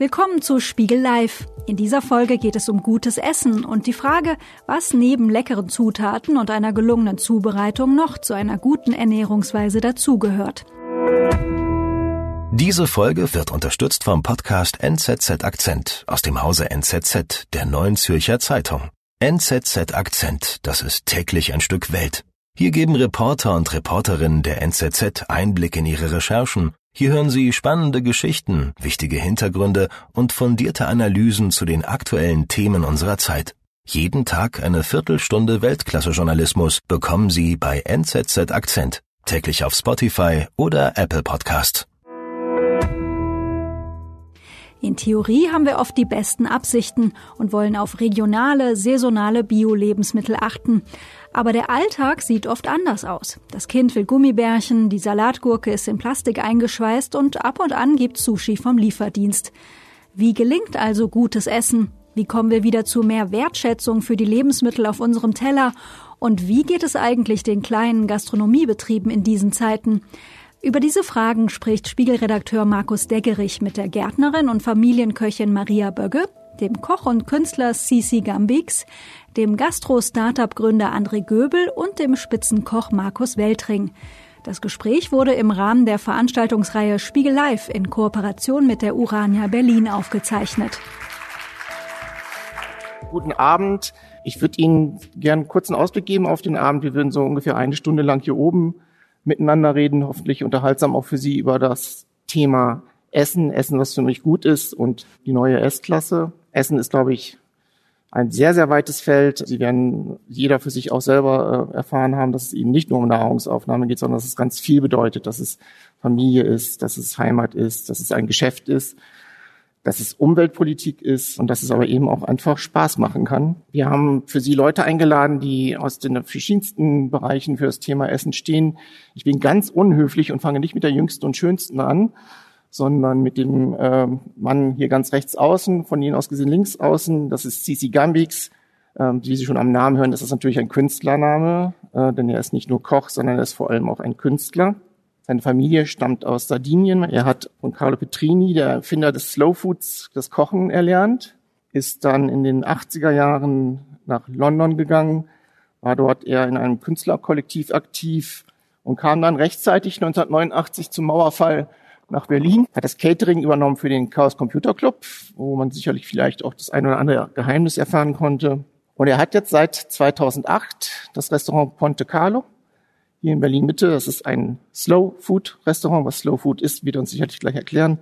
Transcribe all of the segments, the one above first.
Willkommen zu Spiegel Live. In dieser Folge geht es um gutes Essen und die Frage, was neben leckeren Zutaten und einer gelungenen Zubereitung noch zu einer guten Ernährungsweise dazugehört. Diese Folge wird unterstützt vom Podcast NZZ Akzent aus dem Hause NZZ der Neuen Zürcher Zeitung. NZZ Akzent, das ist täglich ein Stück Welt. Hier geben Reporter und Reporterinnen der NZZ Einblick in ihre Recherchen hier hören Sie spannende Geschichten, wichtige Hintergründe und fundierte Analysen zu den aktuellen Themen unserer Zeit. Jeden Tag eine Viertelstunde Weltklasse-Journalismus bekommen Sie bei NZZ Akzent, täglich auf Spotify oder Apple Podcast. In Theorie haben wir oft die besten Absichten und wollen auf regionale, saisonale Bio-Lebensmittel achten. Aber der Alltag sieht oft anders aus. Das Kind will Gummibärchen, die Salatgurke ist in Plastik eingeschweißt und ab und an gibt Sushi vom Lieferdienst. Wie gelingt also gutes Essen? Wie kommen wir wieder zu mehr Wertschätzung für die Lebensmittel auf unserem Teller? Und wie geht es eigentlich den kleinen Gastronomiebetrieben in diesen Zeiten? Über diese Fragen spricht Spiegelredakteur Markus Deggerich mit der Gärtnerin und Familienköchin Maria Bögge, dem Koch und Künstler Sisi Gambix, dem Gastro-Startup-Gründer André Göbel und dem Spitzenkoch Markus Weltring. Das Gespräch wurde im Rahmen der Veranstaltungsreihe Spiegel Live in Kooperation mit der Urania Berlin aufgezeichnet. Guten Abend. Ich würde Ihnen gerne einen kurzen Ausblick geben auf den Abend. Wir würden so ungefähr eine Stunde lang hier oben miteinander reden, hoffentlich unterhaltsam auch für Sie über das Thema Essen, Essen, was für mich gut ist und die neue S-Klasse. Essen ist, glaube ich, ein sehr, sehr weites Feld. Sie werden jeder für sich auch selber äh, erfahren haben, dass es eben nicht nur um Nahrungsaufnahme geht, sondern dass es ganz viel bedeutet, dass es Familie ist, dass es Heimat ist, dass es ein Geschäft ist, dass es Umweltpolitik ist und dass es aber eben auch einfach Spaß machen kann. Wir haben für Sie Leute eingeladen, die aus den verschiedensten Bereichen für das Thema Essen stehen. Ich bin ganz unhöflich und fange nicht mit der jüngsten und schönsten an, sondern mit dem äh, Mann hier ganz rechts außen, von Ihnen aus gesehen links außen, das ist Cici Gambix. Ähm, wie Sie schon am Namen hören, das ist natürlich ein Künstlername, äh, denn er ist nicht nur Koch, sondern er ist vor allem auch ein Künstler. Seine Familie stammt aus Sardinien. Er hat von Carlo Petrini, der Erfinder des Slow Foods, das Kochen erlernt, ist dann in den 80er Jahren nach London gegangen, war dort eher in einem Künstlerkollektiv aktiv und kam dann rechtzeitig 1989 zum Mauerfall nach Berlin, hat das Catering übernommen für den Chaos Computer Club, wo man sicherlich vielleicht auch das ein oder andere Geheimnis erfahren konnte. Und er hat jetzt seit 2008 das Restaurant Ponte Carlo hier in Berlin Mitte. Das ist ein Slow Food Restaurant. Was Slow Food ist, wird uns sicherlich gleich erklären.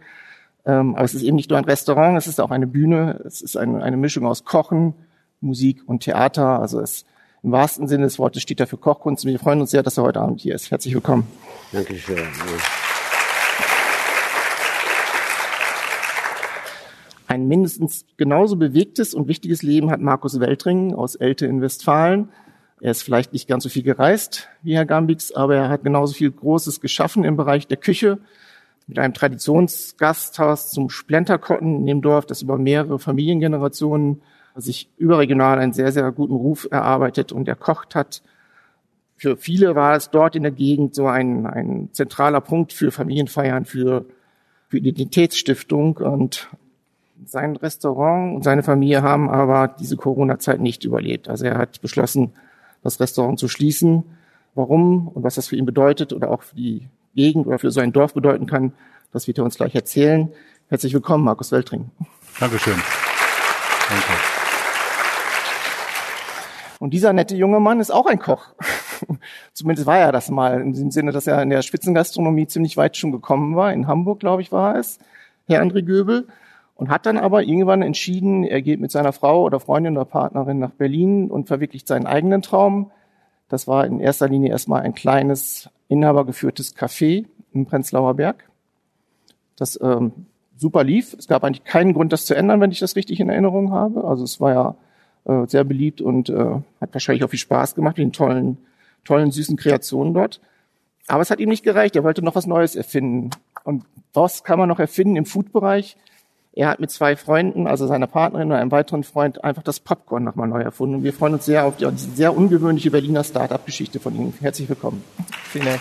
Ähm, aber es ist eben nicht nur ein Restaurant, es ist auch eine Bühne. Es ist eine, eine Mischung aus Kochen, Musik und Theater. Also es im wahrsten Sinne des Wortes steht er für Kochkunst. Wir freuen uns sehr, dass er heute Abend hier ist. Herzlich willkommen. Dankeschön. Ein mindestens genauso bewegtes und wichtiges Leben hat Markus Weltring aus Elte in Westfalen. Er ist vielleicht nicht ganz so viel gereist wie Herr Gambix, aber er hat genauso viel Großes geschaffen im Bereich der Küche mit einem Traditionsgasthaus zum Splenterkotten in dem Dorf, das über mehrere Familiengenerationen sich überregional einen sehr, sehr guten Ruf erarbeitet und erkocht hat. Für viele war es dort in der Gegend so ein, ein zentraler Punkt für Familienfeiern, für, für Identitätsstiftung und sein Restaurant und seine Familie haben aber diese Corona-Zeit nicht überlebt. Also er hat beschlossen, das Restaurant zu schließen. Warum und was das für ihn bedeutet oder auch für die Gegend oder für so ein Dorf bedeuten kann, das wird er uns gleich erzählen. Herzlich willkommen, Markus Weltring. Dankeschön. Danke. Und dieser nette junge Mann ist auch ein Koch. Zumindest war er das mal, in dem Sinne, dass er in der Spitzengastronomie ziemlich weit schon gekommen war. In Hamburg, glaube ich, war es, Herr André Göbel und hat dann aber irgendwann entschieden, er geht mit seiner Frau oder Freundin oder Partnerin nach Berlin und verwirklicht seinen eigenen Traum. Das war in erster Linie erstmal ein kleines inhabergeführtes Café im Prenzlauer Berg, das ähm, super lief. Es gab eigentlich keinen Grund, das zu ändern, wenn ich das richtig in Erinnerung habe. Also es war ja äh, sehr beliebt und äh, hat wahrscheinlich auch viel Spaß gemacht mit den tollen, tollen, süßen Kreationen dort. Aber es hat ihm nicht gereicht. Er wollte noch was Neues erfinden. Und was kann man noch erfinden im Food-Bereich? Er hat mit zwei Freunden, also seiner Partnerin und einem weiteren Freund, einfach das Popcorn nochmal neu erfunden. Und wir freuen uns sehr auf die, diese sehr ungewöhnliche Berliner Start-up-Geschichte von Ihnen. Herzlich willkommen. Vielen Dank.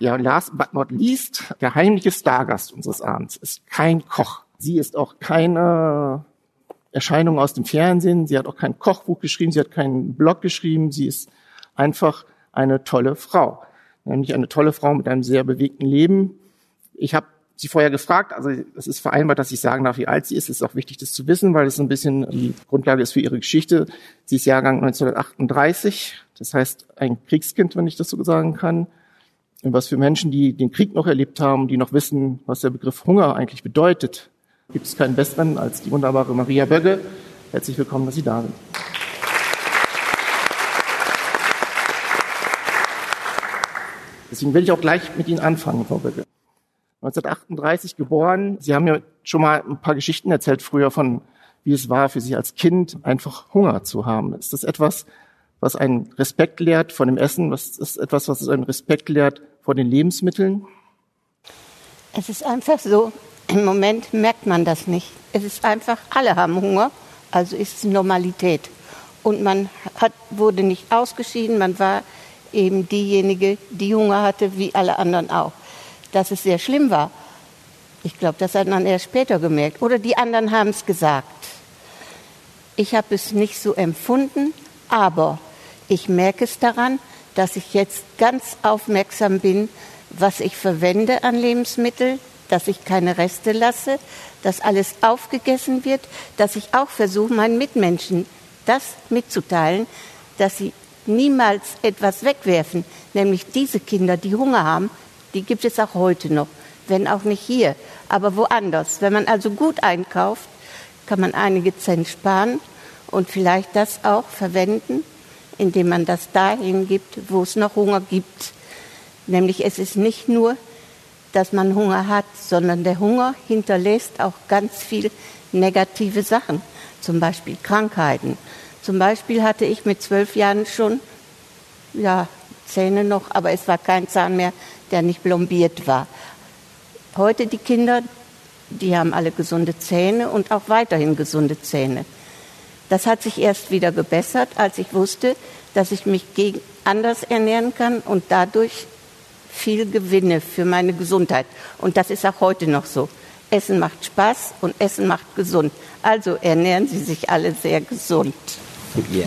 Ja, last but not least, der heimliche Stargast unseres Abends ist kein Koch. Sie ist auch keine Erscheinung aus dem Fernsehen. Sie hat auch kein Kochbuch geschrieben. Sie hat keinen Blog geschrieben. Sie ist einfach eine tolle Frau. Nämlich eine tolle Frau mit einem sehr bewegten Leben. Ich habe sie vorher gefragt, also es ist vereinbart, dass ich sagen darf, wie alt sie ist. Es ist auch wichtig, das zu wissen, weil es ein bisschen die Grundlage ist für ihre Geschichte. Sie ist Jahrgang 1938, das heißt ein Kriegskind, wenn ich das so sagen kann. Und was für Menschen, die den Krieg noch erlebt haben, die noch wissen, was der Begriff Hunger eigentlich bedeutet, gibt es keinen besseren als die wunderbare Maria Bögge. Herzlich willkommen, dass Sie da sind. Deswegen will ich auch gleich mit Ihnen anfangen, Frau Bögge. 1938 geboren. Sie haben ja schon mal ein paar Geschichten erzählt früher von, wie es war für Sie als Kind, einfach Hunger zu haben. Ist das etwas, was einen Respekt lehrt vor dem Essen? Was ist etwas, was einen Respekt lehrt vor den Lebensmitteln? Es ist einfach so, im Moment merkt man das nicht. Es ist einfach, alle haben Hunger, also ist es Normalität. Und man hat, wurde nicht ausgeschieden, man war eben diejenige, die Hunger hatte, wie alle anderen auch dass es sehr schlimm war. Ich glaube, das hat man erst später gemerkt. Oder die anderen haben es gesagt. Ich habe es nicht so empfunden, aber ich merke es daran, dass ich jetzt ganz aufmerksam bin, was ich verwende an Lebensmitteln, dass ich keine Reste lasse, dass alles aufgegessen wird, dass ich auch versuche, meinen Mitmenschen das mitzuteilen, dass sie niemals etwas wegwerfen, nämlich diese Kinder, die Hunger haben, die gibt es auch heute noch, wenn auch nicht hier, aber woanders. Wenn man also gut einkauft, kann man einige Cent sparen und vielleicht das auch verwenden, indem man das dahin gibt, wo es noch Hunger gibt. Nämlich es ist nicht nur, dass man Hunger hat, sondern der Hunger hinterlässt auch ganz viel negative Sachen, zum Beispiel Krankheiten. Zum Beispiel hatte ich mit zwölf Jahren schon ja, Zähne noch, aber es war kein Zahn mehr der nicht blombiert war. Heute die Kinder, die haben alle gesunde Zähne und auch weiterhin gesunde Zähne. Das hat sich erst wieder gebessert, als ich wusste, dass ich mich gegen anders ernähren kann und dadurch viel gewinne für meine Gesundheit. Und das ist auch heute noch so. Essen macht Spaß und Essen macht gesund. Also ernähren Sie sich alle sehr gesund. Ja.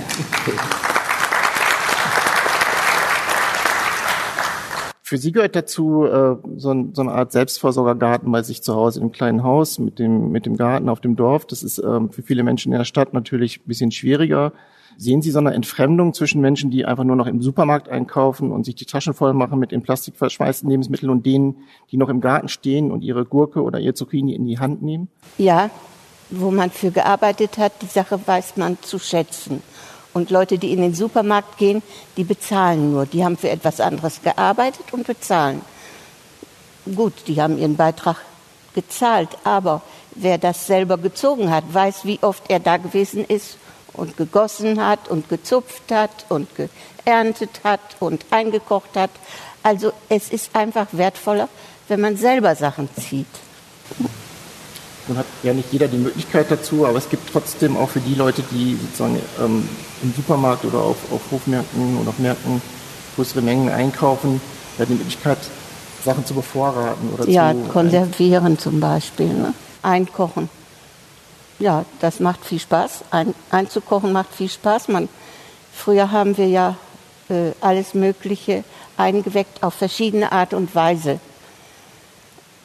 Für Sie gehört dazu äh, so, ein, so eine Art Selbstversorgergarten bei sich zu Hause im kleinen Haus mit dem, mit dem Garten auf dem Dorf. Das ist ähm, für viele Menschen in der Stadt natürlich ein bisschen schwieriger. Sehen Sie so eine Entfremdung zwischen Menschen, die einfach nur noch im Supermarkt einkaufen und sich die Taschen voll machen mit den plastikverschweißten Lebensmitteln und denen, die noch im Garten stehen und ihre Gurke oder ihr Zucchini in die Hand nehmen? Ja, wo man für gearbeitet hat, die Sache weiß man zu schätzen. Und Leute, die in den Supermarkt gehen, die bezahlen nur. Die haben für etwas anderes gearbeitet und bezahlen. Gut, die haben ihren Beitrag gezahlt, aber wer das selber gezogen hat, weiß, wie oft er da gewesen ist und gegossen hat und gezupft hat und geerntet hat und eingekocht hat. Also es ist einfach wertvoller, wenn man selber Sachen zieht. Nun hat ja nicht jeder die Möglichkeit dazu, aber es gibt trotzdem auch für die Leute, die sozusagen ähm, im Supermarkt oder auf, auf Hofmärkten oder auf Märkten größere Mengen einkaufen, ja, die Möglichkeit, Sachen zu bevorraten oder ja, zu. konservieren zum Beispiel, ne? einkochen. Ja, das macht viel Spaß. Ein, einzukochen macht viel Spaß. Man, früher haben wir ja äh, alles Mögliche eingeweckt auf verschiedene Art und Weise.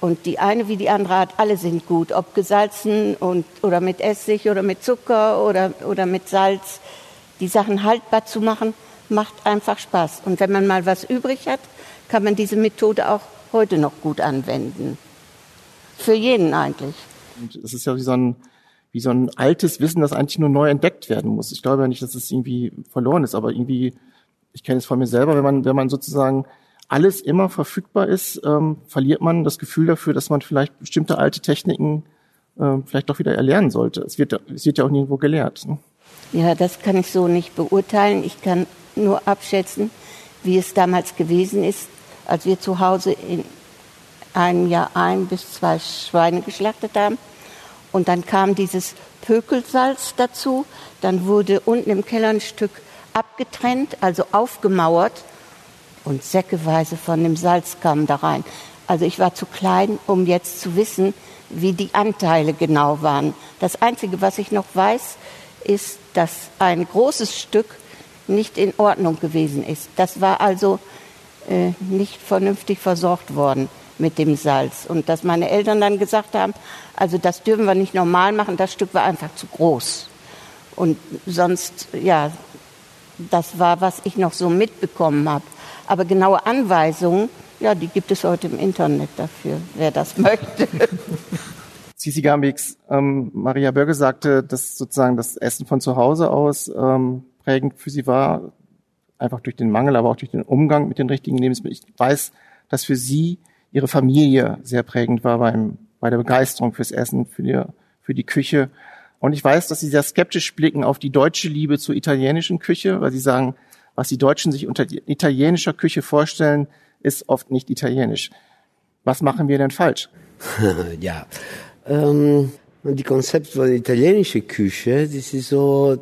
Und die eine wie die andere Art, alle sind gut, ob gesalzen und, oder mit Essig oder mit Zucker oder, oder mit Salz. Die Sachen haltbar zu machen, macht einfach Spaß. Und wenn man mal was übrig hat, kann man diese Methode auch heute noch gut anwenden. Für jeden eigentlich. Und es ist ja wie so ein, wie so ein altes Wissen, das eigentlich nur neu entdeckt werden muss. Ich glaube ja nicht, dass es irgendwie verloren ist, aber irgendwie, ich kenne es von mir selber, wenn man, wenn man sozusagen alles immer verfügbar ist, ähm, verliert man das Gefühl dafür, dass man vielleicht bestimmte alte Techniken äh, vielleicht doch wieder erlernen sollte. Es wird, es wird ja auch nirgendwo gelehrt. Ne? Ja, das kann ich so nicht beurteilen. Ich kann nur abschätzen, wie es damals gewesen ist, als wir zu Hause in einem Jahr ein bis zwei Schweine geschlachtet haben. Und dann kam dieses Pökelsalz dazu. Dann wurde unten im Keller ein Stück abgetrennt, also aufgemauert Und säckeweise von dem Salz kam da rein. Also ich war zu klein, um jetzt zu wissen, wie die Anteile genau waren. Das Einzige, was ich noch weiß, ist, dass ein großes Stück nicht in Ordnung gewesen ist. Das war also äh, nicht vernünftig versorgt worden mit dem Salz. Und dass meine Eltern dann gesagt haben, also das dürfen wir nicht normal machen, das Stück war einfach zu groß. Und sonst, ja, das war, was ich noch so mitbekommen habe. Aber genaue Anweisungen, ja, die gibt es heute im Internet dafür, wer das möchte. Sisi Gambix, ähm, Maria Böge sagte, dass sozusagen das Essen von zu Hause aus ähm, prägend für sie war, einfach durch den Mangel, aber auch durch den Umgang mit den richtigen Lebensmitteln. Ich weiß, dass für sie ihre Familie sehr prägend war beim, bei der Begeisterung fürs Essen, für die, für die Küche. Und ich weiß, dass sie sehr skeptisch blicken auf die deutsche Liebe zur italienischen Küche, weil sie sagen, was die Deutschen sich unter italienischer Küche vorstellen, ist oft nicht italienisch. Was machen wir denn falsch? ja, ähm, die Konzept von italienischer Küche, das ist so,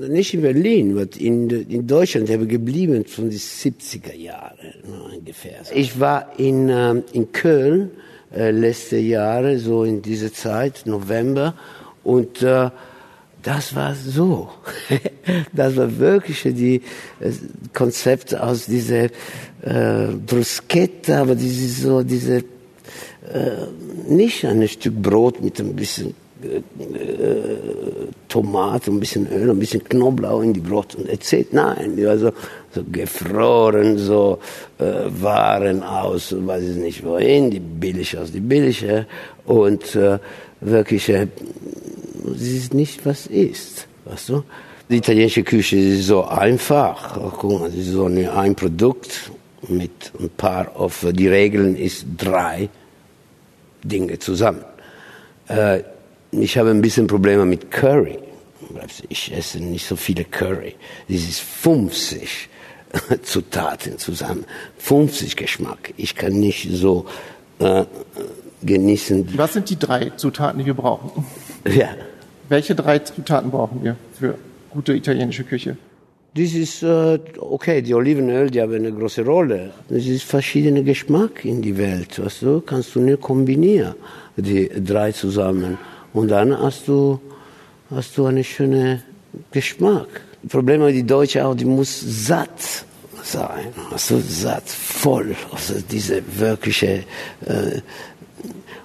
nicht in Berlin, in, in Deutschland habe geblieben von den 70er Jahren ungefähr. Ich war in, ähm, in Köln äh, letzte Jahre, so in dieser Zeit, November, und äh, das war so. das war wirklich die äh, Konzept aus dieser äh, Bruschetta, aber diese so diese äh, nicht ein Stück Brot mit ein bisschen äh, Tomate, ein bisschen Öl, ein bisschen Knoblauch in die Brot und erzählt, nein, die war so, so gefroren, so äh, Waren aus, weiß ich nicht wohin, die billig aus die billige und äh, wirklich, äh, sie ist nicht, was ist, weißt du? Die italienische Küche ist so einfach, guck mal, ist so ein Produkt mit ein paar auf, die Regeln ist drei Dinge zusammen. Äh, ich habe ein bisschen Probleme mit Curry. Ich esse nicht so viele Curry. Das ist 50 Zutaten zusammen, 50 Geschmack. Ich kann nicht so äh, genießen. Was sind die drei Zutaten, die wir brauchen? Ja. Welche drei Zutaten brauchen wir für gute italienische Küche? Das ist äh, okay, die Olivenöl, die haben eine große Rolle. Das ist verschiedene Geschmack in die Welt, weißt du? Kannst du nicht kombinieren, die drei zusammen. Und dann hast du, hast du einen schönen Geschmack. Das Problem ist, die Deutsche auch, die muss satt sein. Also satt, voll. Also diese wirkliche, äh,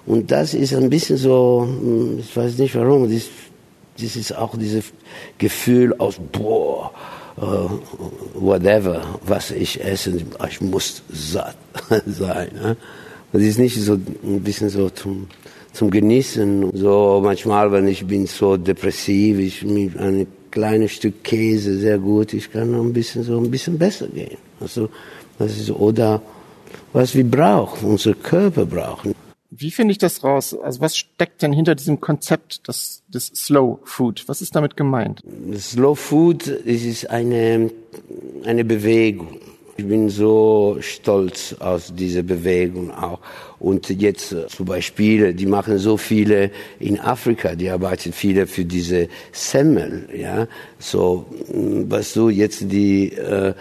und das ist ein bisschen so, hm, ich weiß nicht warum, das, das ist auch dieses Gefühl aus, boah, uh, whatever, was ich esse, ich muss satt sein. Ne? Das ist nicht so ein bisschen so zum, zum Genießen. So manchmal, wenn ich bin so depressiv, ich mit ein kleines Stück Käse sehr gut, ich kann ein bisschen so ein bisschen besser gehen. Also das ist oder was wir brauchen, unser Körper brauchen. Wie finde ich das raus? Also was steckt denn hinter diesem Konzept des, des Slow Food? Was ist damit gemeint? Slow Food ist eine, eine Bewegung. Ich bin so stolz aus dieser Bewegung auch. Und jetzt äh, zum Beispiel, die machen so viele in Afrika, die arbeiten viele für diese Semmel, ja. So, was du jetzt die, äh,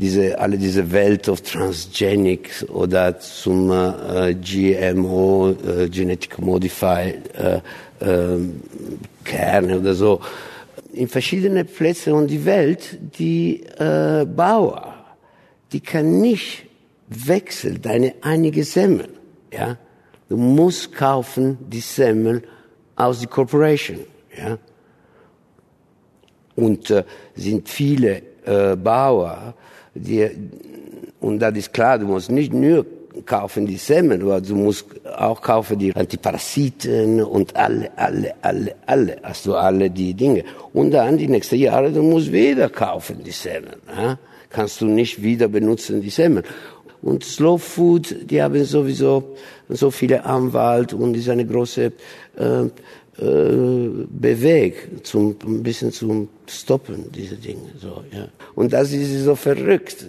diese, alle diese Welt of Transgenics oder zum äh, GMO, äh, Genetic Modified äh, äh, Kerne oder so. In verschiedenen Plätzen und die Welt, die äh, Bauer, die kann nicht wechseln deine einige Semmel, ja. Du musst kaufen die Semmel aus der Corporation, ja. Und äh, sind viele äh, Bauer, die, und das ist klar, du musst nicht nur kaufen die Semmeln, aber du musst auch kaufen die Antiparasiten und alle, alle, alle, alle, hast du alle die Dinge. Und dann die nächsten Jahre, du musst wieder kaufen die Semmeln. Ja? Kannst du nicht wieder benutzen die Semmeln. Und Slow Food, die haben sowieso so viele Anwalt und ist eine große äh, bewegt, zum, ein bisschen zum Stoppen, diese Dinge. So, ja. Und das ist so verrückt.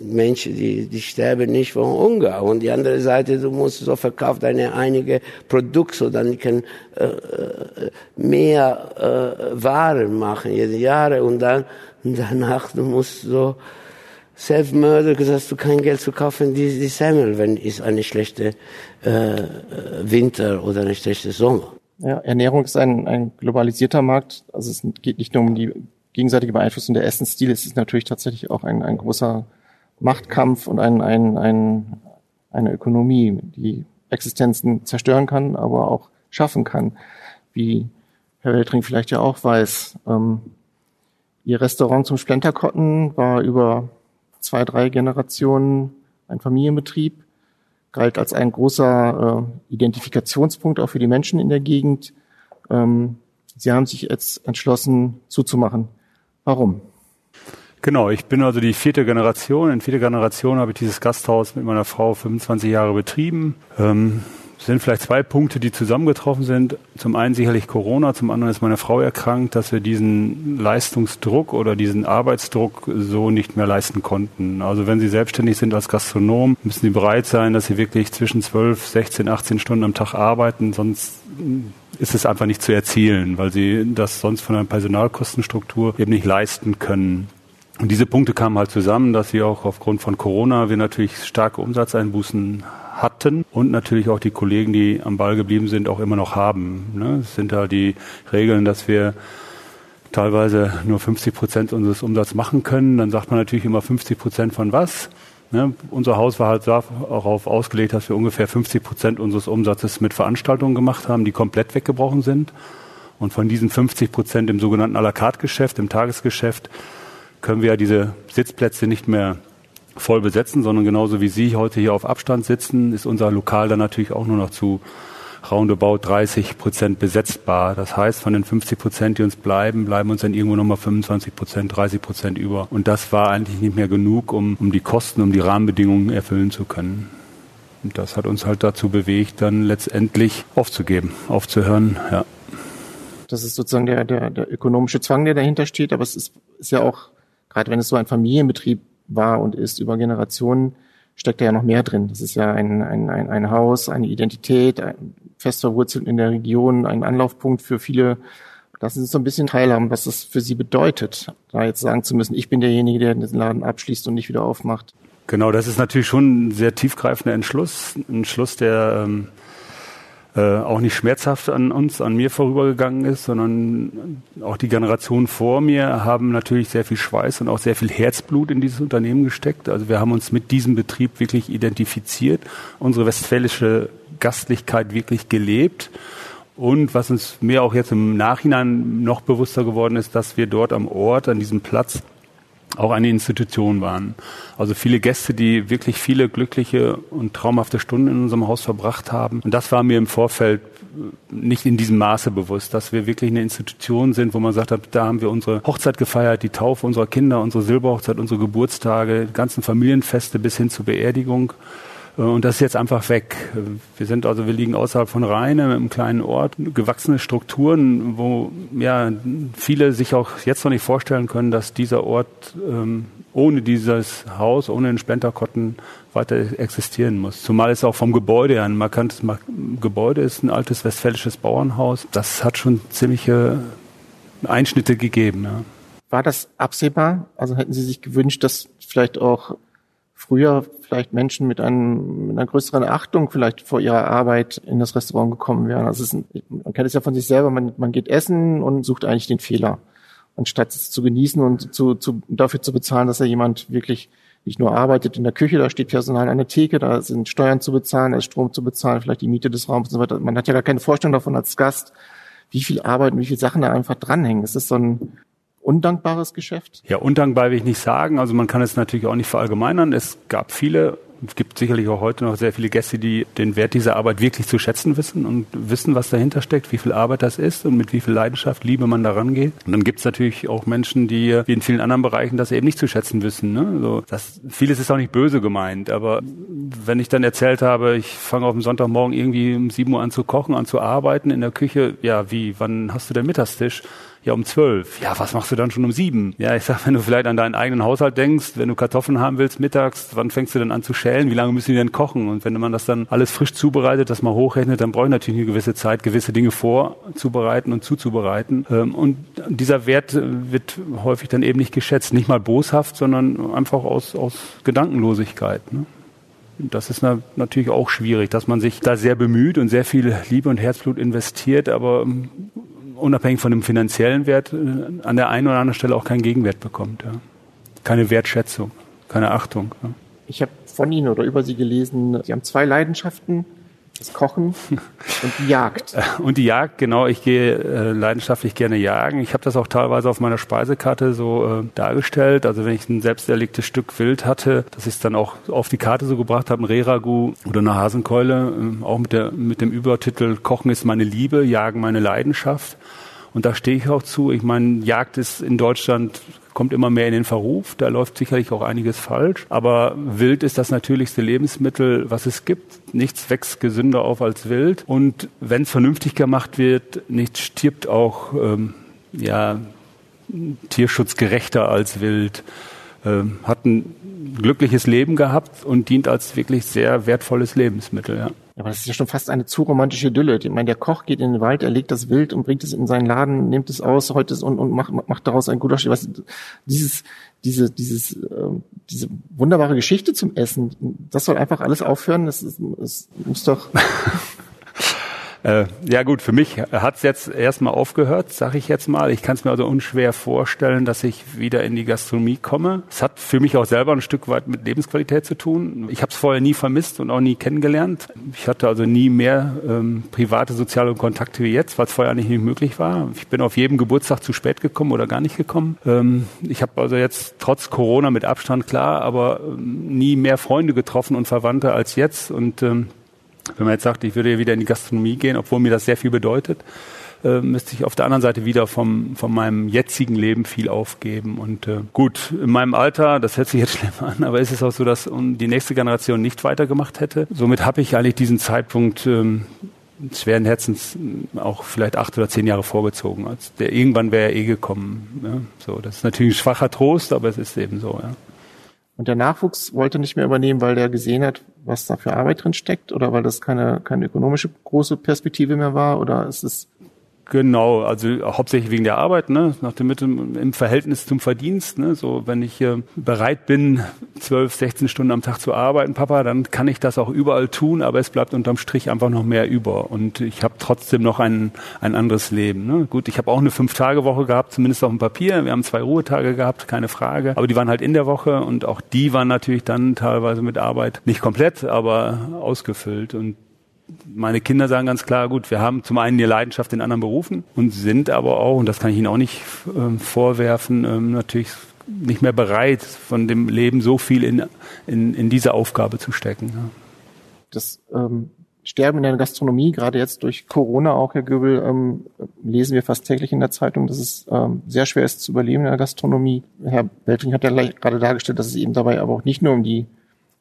Menschen, die, die sterben nicht von Hunger. Und die andere Seite, du musst so verkauft deine einige Produkte, so dann kann äh, äh, mehr äh, Waren machen, jede Jahre. Und dann, danach, du musst so Self-Murder, hast du kein Geld zu kaufen, die, die Semmel, wenn es eine schlechte äh, Winter oder eine schlechte Sommer. Ja, Ernährung ist ein, ein globalisierter Markt. Also es geht nicht nur um die gegenseitige Beeinflussung der Essensstile, es ist natürlich tatsächlich auch ein, ein großer Machtkampf und ein, ein, ein, eine Ökonomie, die Existenzen zerstören kann, aber auch schaffen kann. Wie Herr Weltring vielleicht ja auch weiß, ähm, Ihr Restaurant zum Splenterkotten war über zwei, drei Generationen ein Familienbetrieb, galt als ein großer äh, Identifikationspunkt auch für die Menschen in der Gegend. Ähm, Sie haben sich jetzt entschlossen zuzumachen. Warum? Genau, ich bin also die vierte Generation. In vierter Generation habe ich dieses Gasthaus mit meiner Frau 25 Jahre betrieben. Ähm, sind vielleicht zwei Punkte, die zusammengetroffen sind. Zum einen sicherlich Corona, zum anderen ist meine Frau erkrankt, dass wir diesen Leistungsdruck oder diesen Arbeitsdruck so nicht mehr leisten konnten. Also wenn Sie selbstständig sind als Gastronom, müssen Sie bereit sein, dass Sie wirklich zwischen 12, 16, 18 Stunden am Tag arbeiten, sonst ist es einfach nicht zu erzielen, weil Sie das sonst von einer Personalkostenstruktur eben nicht leisten können. Und diese Punkte kamen halt zusammen, dass sie auch aufgrund von Corona wir natürlich starke Umsatzeinbußen hatten und natürlich auch die Kollegen, die am Ball geblieben sind, auch immer noch haben. Ne? Es sind da die Regeln, dass wir teilweise nur 50 Prozent unseres Umsatzes machen können. Dann sagt man natürlich immer 50 Prozent von was. Ne? Unser Haus war halt darauf ausgelegt, dass wir ungefähr 50 Prozent unseres Umsatzes mit Veranstaltungen gemacht haben, die komplett weggebrochen sind. Und von diesen 50 Prozent im sogenannten à la carte Geschäft, im Tagesgeschäft, können wir ja diese Sitzplätze nicht mehr voll besetzen, sondern genauso wie Sie heute hier auf Abstand sitzen, ist unser Lokal dann natürlich auch nur noch zu roundabout 30 Prozent besetzbar. Das heißt, von den 50 Prozent, die uns bleiben, bleiben uns dann irgendwo nochmal 25 Prozent, 30 Prozent über. Und das war eigentlich nicht mehr genug, um, um die Kosten, um die Rahmenbedingungen erfüllen zu können. Und das hat uns halt dazu bewegt, dann letztendlich aufzugeben, aufzuhören, ja. Das ist sozusagen der, der, der ökonomische Zwang, der dahinter steht, aber es ist, ist ja auch, gerade wenn es so ein Familienbetrieb war und ist über Generationen, steckt da ja noch mehr drin. Das ist ja ein, ein, ein, ein Haus, eine Identität, ein, fest verwurzelt in der Region, ein Anlaufpunkt für viele. Lassen Sie uns so ein bisschen teilhaben, was das für Sie bedeutet, da jetzt sagen zu müssen, ich bin derjenige, der den Laden abschließt und nicht wieder aufmacht. Genau, das ist natürlich schon ein sehr tiefgreifender Entschluss, ein Schluss, der ähm, äh, auch nicht schmerzhaft an uns, an mir vorübergegangen ist, sondern auch die Generationen vor mir haben natürlich sehr viel Schweiß und auch sehr viel Herzblut in dieses Unternehmen gesteckt. Also wir haben uns mit diesem Betrieb wirklich identifiziert, unsere westfälische Gastlichkeit wirklich gelebt. Und was uns mir auch jetzt im Nachhinein noch bewusster geworden ist, dass wir dort am Ort, an diesem Platz, auch eine Institution waren. Also viele Gäste, die wirklich viele glückliche und traumhafte Stunden in unserem Haus verbracht haben. Und das war mir im Vorfeld nicht in diesem Maße bewusst, dass wir wirklich eine Institution sind, wo man sagt, da haben wir unsere Hochzeit gefeiert, die Taufe unserer Kinder, unsere Silberhochzeit, unsere Geburtstage, ganzen Familienfeste bis hin zur Beerdigung. Äh, und das ist jetzt einfach weg. Wir sind also, wir liegen außerhalb von Rheine, einem kleinen Ort, gewachsene Strukturen, wo ja viele sich auch jetzt noch nicht vorstellen können, dass dieser Ort ähm, ohne dieses Haus, ohne den Splenterkotten weiter existieren muss. Zumal es auch vom Gebäude her ein markantes Gebäude ist, ein altes westfälisches Bauernhaus. Das hat schon ziemliche Einschnitte gegeben. Ja. War das absehbar? Also hätten Sie sich gewünscht, dass vielleicht auch früher vielleicht Menschen mit, einem, mit einer größeren Achtung vielleicht vor ihrer Arbeit in das Restaurant gekommen wären. Also ist, man kennt es ja von sich selber, man, man geht essen und sucht eigentlich den Fehler, anstatt es zu genießen und zu, zu, dafür zu bezahlen, dass ja jemand wirklich nicht nur arbeitet in der Küche, da steht Personal an der Theke, da sind Steuern zu bezahlen, da ist Strom zu bezahlen, vielleicht die Miete des Raums und so weiter. Man hat ja gar keine Vorstellung davon als Gast, wie viel Arbeit und wie viele Sachen da einfach dranhängen. Es ist so ein undankbares Geschäft? Ja, undankbar will ich nicht sagen. Also man kann es natürlich auch nicht verallgemeinern. Es gab viele es gibt sicherlich auch heute noch sehr viele Gäste, die den Wert dieser Arbeit wirklich zu schätzen wissen und wissen, was dahinter steckt, wie viel Arbeit das ist und mit wie viel Leidenschaft, Liebe man daran geht. Und dann gibt es natürlich auch Menschen, die wie in vielen anderen Bereichen das eben nicht zu schätzen wissen. Ne? Also das, vieles ist auch nicht böse gemeint, aber wenn ich dann erzählt habe, ich fange auf dem Sonntagmorgen irgendwie um 7 Uhr an zu kochen, an zu arbeiten in der Küche, ja, wie, wann hast du den Mittagstisch? Ja, um zwölf. Ja, was machst du dann schon um sieben? Ja, ich sag, wenn du vielleicht an deinen eigenen Haushalt denkst, wenn du Kartoffeln haben willst mittags, wann fängst du denn an zu schälen? Wie lange müssen die denn kochen? Und wenn man das dann alles frisch zubereitet, das mal hochrechnet, dann brauche ich natürlich eine gewisse Zeit, gewisse Dinge vorzubereiten und zuzubereiten. Ähm, und dieser Wert wird häufig dann eben nicht geschätzt. Nicht mal boshaft, sondern einfach aus, aus Gedankenlosigkeit. Ne? Das ist natürlich auch schwierig, dass man sich da sehr bemüht und sehr viel Liebe und Herzblut investiert, aber ähm, unabhängig von dem finanziellen Wert äh, an der einen oder anderen Stelle auch keinen Gegenwert bekommt. Ja. Keine Wertschätzung, keine Achtung. Ja. Ich habe von Ihnen oder über Sie gelesen, Sie haben zwei Leidenschaften das Kochen und die Jagd. Und die Jagd, genau. Ich gehe äh, leidenschaftlich gerne jagen. Ich habe das auch teilweise auf meiner Speisekarte so äh, dargestellt. Also wenn ich ein selbst erlegtes Stück Wild hatte, dass ich es dann auch auf die Karte so gebracht habe, ein Rehragu oder eine Hasenkeule, äh, auch mit, der, mit dem Übertitel Kochen ist meine Liebe, Jagen meine Leidenschaft. Und da stehe ich auch zu. Ich meine, Jagd ist in Deutschland kommt immer mehr in den Verruf. Da läuft sicherlich auch einiges falsch. Aber Wild ist das natürlichste Lebensmittel, was es gibt. Nichts wächst gesünder auf als Wild. Und wenn es vernünftig gemacht wird, nichts stirbt auch ähm, ja, tierschutzgerechter als Wild. Ähm, hat ein glückliches Leben gehabt und dient als wirklich sehr wertvolles Lebensmittel. Ja. Aber das ist ja schon fast eine zu romantische Idylle. Ich meine, der Koch geht in den Wald, er legt das Wild und bringt es in seinen Laden, nimmt es aus heute und, und macht, macht daraus ein guter Was, dieses, diese, dieses, äh, diese wunderbare Geschichte zum Essen, das soll einfach alles aufhören. Das, ist, das muss doch. Äh, ja gut, für mich hat es jetzt erstmal aufgehört, sage ich jetzt mal. Ich kann es mir also unschwer vorstellen, dass ich wieder in die Gastronomie komme. Es hat für mich auch selber ein Stück weit mit Lebensqualität zu tun. Ich habe es vorher nie vermisst und auch nie kennengelernt. Ich hatte also nie mehr ähm, private soziale Kontakte wie jetzt, weil es vorher nicht möglich war. Ich bin auf jedem Geburtstag zu spät gekommen oder gar nicht gekommen. Ähm, ich habe also jetzt trotz Corona mit Abstand klar, aber ähm, nie mehr Freunde getroffen und Verwandte als jetzt und ähm, wenn man jetzt sagt, ich würde wieder in die Gastronomie gehen, obwohl mir das sehr viel bedeutet, äh, müsste ich auf der anderen Seite wieder vom, von meinem jetzigen Leben viel aufgeben. Und äh, gut, in meinem Alter, das hört sich jetzt schlimm an, aber ist es auch so, dass die nächste Generation nicht weitergemacht hätte. Somit habe ich eigentlich diesen Zeitpunkt ähm, schweren Herzens auch vielleicht acht oder zehn Jahre vorgezogen. Als der irgendwann wäre er eh gekommen. Ja? So, das ist natürlich ein schwacher Trost, aber es ist eben so. Ja. Und der Nachwuchs wollte nicht mehr übernehmen, weil der gesehen hat, was da für Arbeit drin steckt oder weil das keine, keine ökonomische große Perspektive mehr war oder ist es Genau, also hauptsächlich wegen der Arbeit, ne, nach dem Mittel im Verhältnis zum Verdienst. Ne, so wenn ich äh, bereit bin, zwölf, sechzehn Stunden am Tag zu arbeiten, Papa, dann kann ich das auch überall tun, aber es bleibt unterm Strich einfach noch mehr über und ich habe trotzdem noch ein ein anderes Leben. Ne. Gut, ich habe auch eine Fünf-Tage-Woche gehabt, zumindest auf dem Papier. Wir haben zwei Ruhetage gehabt, keine Frage, aber die waren halt in der Woche und auch die waren natürlich dann teilweise mit Arbeit nicht komplett, aber ausgefüllt und meine Kinder sagen ganz klar, gut, wir haben zum einen die Leidenschaft in anderen Berufen und sind aber auch, und das kann ich Ihnen auch nicht äh, vorwerfen, äh, natürlich nicht mehr bereit, von dem Leben so viel in, in, in diese Aufgabe zu stecken. Ja. Das ähm, Sterben in der Gastronomie, gerade jetzt durch Corona auch, Herr Göbel, ähm, lesen wir fast täglich in der Zeitung, dass es ähm, sehr schwer ist zu überleben in der Gastronomie. Herr Beltring hat ja gerade dargestellt, dass es eben dabei aber auch nicht nur um die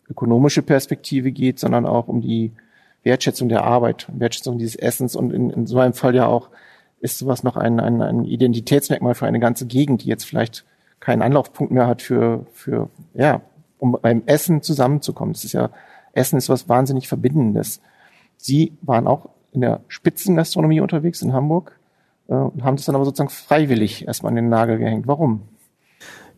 ökonomische Perspektive geht, sondern auch um die Wertschätzung der Arbeit, Wertschätzung dieses Essens und in, in so einem Fall ja auch ist sowas noch ein, ein, ein Identitätsmerkmal für eine ganze Gegend, die jetzt vielleicht keinen Anlaufpunkt mehr hat für, für, ja, um beim Essen zusammenzukommen. Das ist ja, Essen ist was wahnsinnig Verbindendes. Sie waren auch in der Spitzengastronomie unterwegs in Hamburg äh, und haben das dann aber sozusagen freiwillig erstmal an den Nagel gehängt. Warum?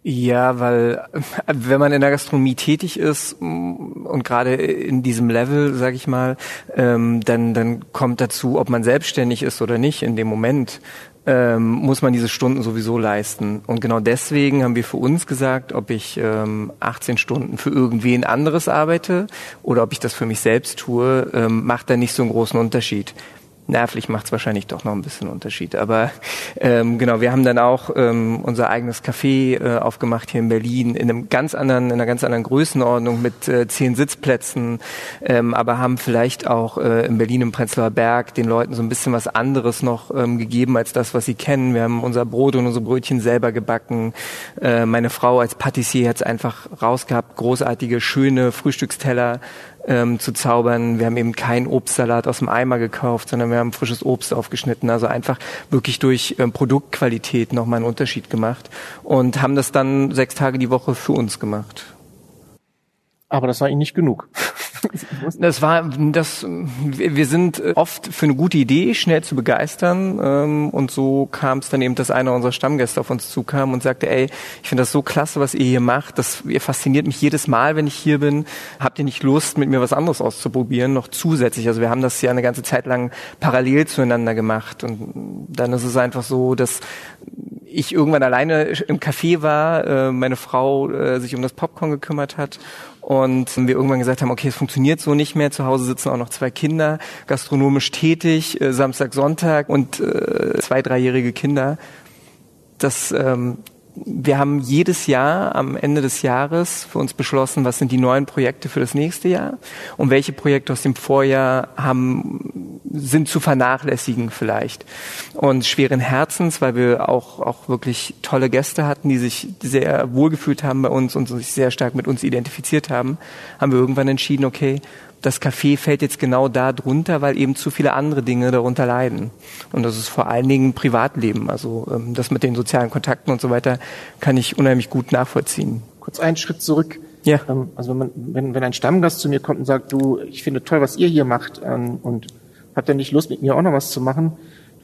Ja, weil wenn man in der Gastronomie tätig ist mm, und gerade in diesem Level, sage ich mal, ähm, dann, dann kommt dazu, ob man selbstständig ist oder nicht in dem Moment. Ähm, muss man diese Stunden sowieso leisten. Und genau deswegen haben wir für uns gesagt, ob ich ähm, 18 Stunden für irgendwen anderes arbeite oder ob ich das für mich selbst tue, ähm, macht da nicht so einen großen Unterschied nervlich macht es wahrscheinlich doch noch ein bisschen Unterschied. Aber ähm, genau, wir haben dann auch ähm, unser eigenes Café äh, aufgemacht hier in Berlin in einem ganz anderen, in einer ganz anderen Größenordnung mit äh, zehn Sitzplätzen, ähm, aber haben vielleicht auch äh, in Berlin im Prenzlauer Berg den Leuten so ein bisschen was anderes noch ähm, gegeben als das, was sie kennen. Wir haben unser Brot und unsere Brötchen selber gebacken. Äh, meine Frau als Patissier hat es einfach rausgehabt, großartige, schöne Frühstücksteller ähm, zu zaubern. Wir haben eben keinen Obstsalat aus dem Eimer gekauft, sondern wir haben frisches Obst aufgeschnitten. Also einfach wirklich durch ähm, Produktqualität nochmal einen Unterschied gemacht und haben das dann sechs Tage die Woche für uns gemacht. Aber das war Ihnen nicht genug. Das war das. Wir sind oft für eine gute Idee schnell zu begeistern ähm, und so kam es dann eben, dass einer unserer Stammgäste auf uns zukam und sagte: Ey, ich finde das so klasse, was ihr hier macht. Das ihr fasziniert mich jedes Mal, wenn ich hier bin. Habt ihr nicht Lust, mit mir was anderes auszuprobieren, noch zusätzlich? Also wir haben das ja eine ganze Zeit lang parallel zueinander gemacht und dann ist es einfach so, dass ich irgendwann alleine im Café war, äh, meine Frau äh, sich um das Popcorn gekümmert hat und wir irgendwann gesagt haben, okay, es funktioniert so nicht mehr. Zu Hause sitzen auch noch zwei Kinder, gastronomisch tätig, äh, Samstag, Sonntag und äh, zwei, dreijährige Kinder. Das ähm, wir haben jedes Jahr am Ende des Jahres für uns beschlossen, was sind die neuen Projekte für das nächste Jahr und welche Projekte aus dem Vorjahr haben, sind zu vernachlässigen vielleicht. Und schweren Herzens, weil wir auch, auch wirklich tolle Gäste hatten, die sich sehr wohlgefühlt haben bei uns und sich sehr stark mit uns identifiziert haben, haben wir irgendwann entschieden, okay, das Café fällt jetzt genau da drunter, weil eben zu viele andere Dinge darunter leiden. Und das ist vor allen Dingen Privatleben. Also ähm, das mit den sozialen Kontakten und so weiter kann ich unheimlich gut nachvollziehen. Kurz einen Schritt zurück. Ja. Ähm, also wenn, man, wenn, wenn ein Stammgast zu mir kommt und sagt, du, ich finde toll, was ihr hier macht ähm, und habt ihr nicht Lust, mit mir auch noch was zu machen,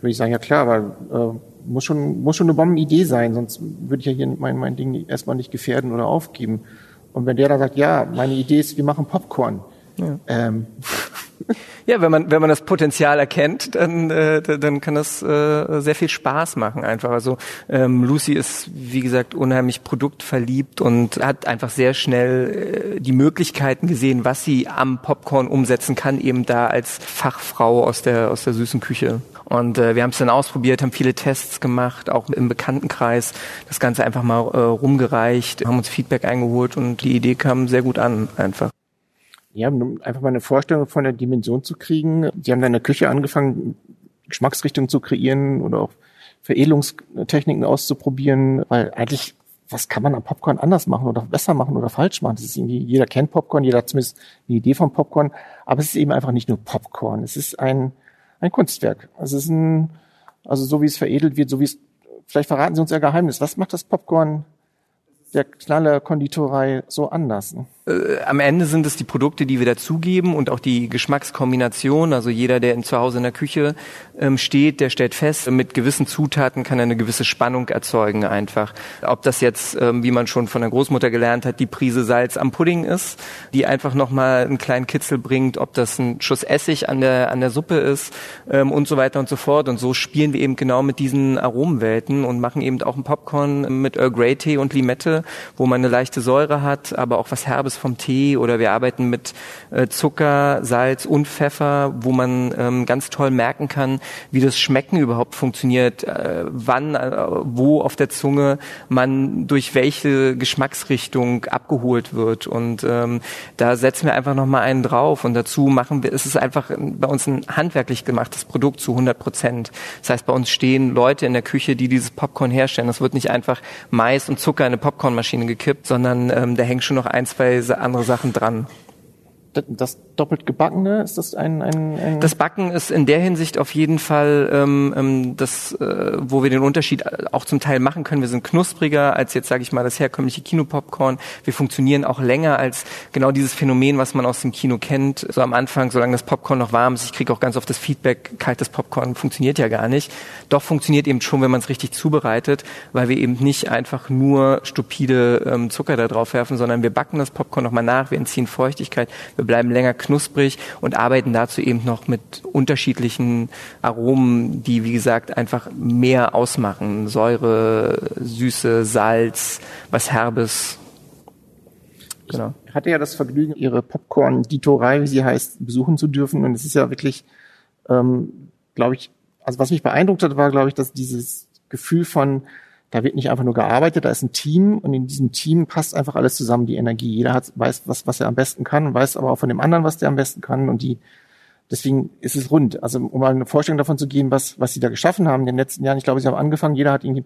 würde ich sagen, ja klar, aber äh, muss schon, muss schon eine Bombenidee sein, sonst würde ich ja hier mein, mein Ding erstmal nicht gefährden oder aufgeben. Und wenn der dann sagt, ja, meine Idee ist, wir machen Popcorn, ja. Ähm. ja, wenn man wenn man das Potenzial erkennt, dann äh, dann kann das äh, sehr viel Spaß machen einfach. Also ähm, Lucy ist wie gesagt unheimlich produktverliebt und hat einfach sehr schnell äh, die Möglichkeiten gesehen, was sie am Popcorn umsetzen kann, eben da als Fachfrau aus der aus der süßen Küche. Und äh, wir haben es dann ausprobiert, haben viele Tests gemacht, auch im Bekanntenkreis das Ganze einfach mal äh, rumgereicht, haben uns Feedback eingeholt und die Idee kam sehr gut an einfach ja, um einfach mal eine Vorstellung von der Dimension zu kriegen. Sie haben dann in der Küche angefangen, Geschmacksrichtungen zu kreieren oder auch Veredelungstechniken auszuprobieren, weil eigentlich, was kann man am Popcorn anders machen oder besser machen oder falsch machen? Das ist irgendwie, jeder kennt Popcorn, jeder hat zumindest eine Idee von Popcorn, aber es ist eben einfach nicht nur Popcorn. Es ist ein, ein Kunstwerk. Es ist ein, also so wie es veredelt wird, so wie es, vielleicht verraten Sie uns Ihr Geheimnis. Was macht das Popcorn der Knalle Konditorei so anders? Äh, am Ende sind es die Produkte, die wir dazugeben und auch die Geschmackskombination. Also jeder, der zu Hause in der Küche ähm, steht, der stellt fest, mit gewissen Zutaten kann er eine gewisse Spannung erzeugen einfach. Ob das jetzt, ähm, wie man schon von der Großmutter gelernt hat, die Prise Salz am Pudding ist, die einfach nochmal einen kleinen Kitzel bringt, ob das ein Schuss Essig an der, an der Suppe ist ähm, und so weiter und so fort. Und so spielen wir eben genau mit diesen Aromenwelten und machen eben auch ein Popcorn mit Earl Grey Tee und Limette, wo man eine leichte Säure hat, aber auch was Herbes vom Tee oder wir arbeiten mit äh, Zucker, Salz und Pfeffer, wo man ähm, ganz toll merken kann, wie das Schmecken überhaupt funktioniert, äh, wann, äh, wo auf der Zunge man durch welche Geschmacksrichtung abgeholt wird. Und ähm, da setzen wir einfach nochmal einen drauf und dazu machen wir, es ist einfach bei uns ein handwerklich gemachtes Produkt zu 100 Prozent. Das heißt, bei uns stehen Leute in der Küche, die dieses Popcorn herstellen. Das wird nicht einfach Mais und Zucker in eine Popcornmaschine gekippt, sondern ähm, da hängt schon noch ein, zwei andere Sachen dran das doppelt gebackene, ist das ein, ein, ein Das Backen ist in der Hinsicht auf jeden Fall ähm, ähm, das, äh, wo wir den Unterschied auch zum Teil machen können. Wir sind knuspriger als jetzt, sage ich mal, das herkömmliche Kinopopcorn. Wir funktionieren auch länger als genau dieses Phänomen, was man aus dem Kino kennt. So am Anfang, solange das Popcorn noch warm ist, ich kriege auch ganz oft das Feedback, kaltes Popcorn funktioniert ja gar nicht. Doch funktioniert eben schon, wenn man es richtig zubereitet, weil wir eben nicht einfach nur stupide ähm, Zucker da drauf werfen, sondern wir backen das Popcorn nochmal nach, wir entziehen Feuchtigkeit, wir bleiben länger knusprig und arbeiten dazu eben noch mit unterschiedlichen Aromen, die wie gesagt einfach mehr ausmachen. Säure, Süße, Salz, was Herbes. Genau. Ich hatte ja das Vergnügen, Ihre Popcorn-Ditorei, wie sie heißt, besuchen zu dürfen. Und es ist ja wirklich, ähm, glaube ich, also was mich beeindruckt hat, war, glaube ich, dass dieses Gefühl von, da wird nicht einfach nur gearbeitet, da ist ein Team und in diesem Team passt einfach alles zusammen, die Energie. Jeder hat, weiß, was, was er am besten kann und weiß aber auch von dem anderen, was der am besten kann und die, deswegen ist es rund. Also, um mal eine Vorstellung davon zu geben, was, was sie da geschaffen haben in den letzten Jahren. Ich glaube, sie haben angefangen, jeder hat irgendwie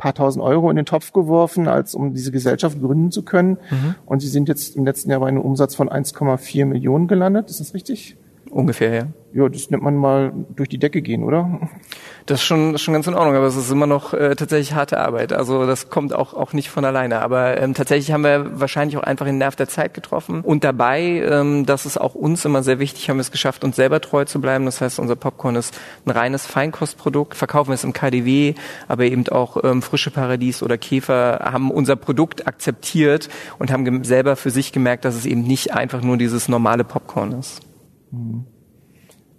paar tausend Euro in den Topf geworfen, als um diese Gesellschaft gründen zu können. Mhm. Und sie sind jetzt im letzten Jahr bei einem Umsatz von 1,4 Millionen gelandet. Ist das richtig? Ungefähr, ja. Ja, das nennt man mal durch die Decke gehen, oder? Das ist schon, schon ganz in Ordnung, aber es ist immer noch äh, tatsächlich harte Arbeit. Also das kommt auch, auch nicht von alleine. Aber ähm, tatsächlich haben wir wahrscheinlich auch einfach den Nerv der Zeit getroffen. Und dabei, ähm, das ist auch uns immer sehr wichtig, haben wir es geschafft, uns selber treu zu bleiben. Das heißt, unser Popcorn ist ein reines Feinkostprodukt, verkaufen wir es im KDW, aber eben auch ähm, Frische Paradies oder Käfer haben unser Produkt akzeptiert und haben selber für sich gemerkt, dass es eben nicht einfach nur dieses normale Popcorn ist. Mhm.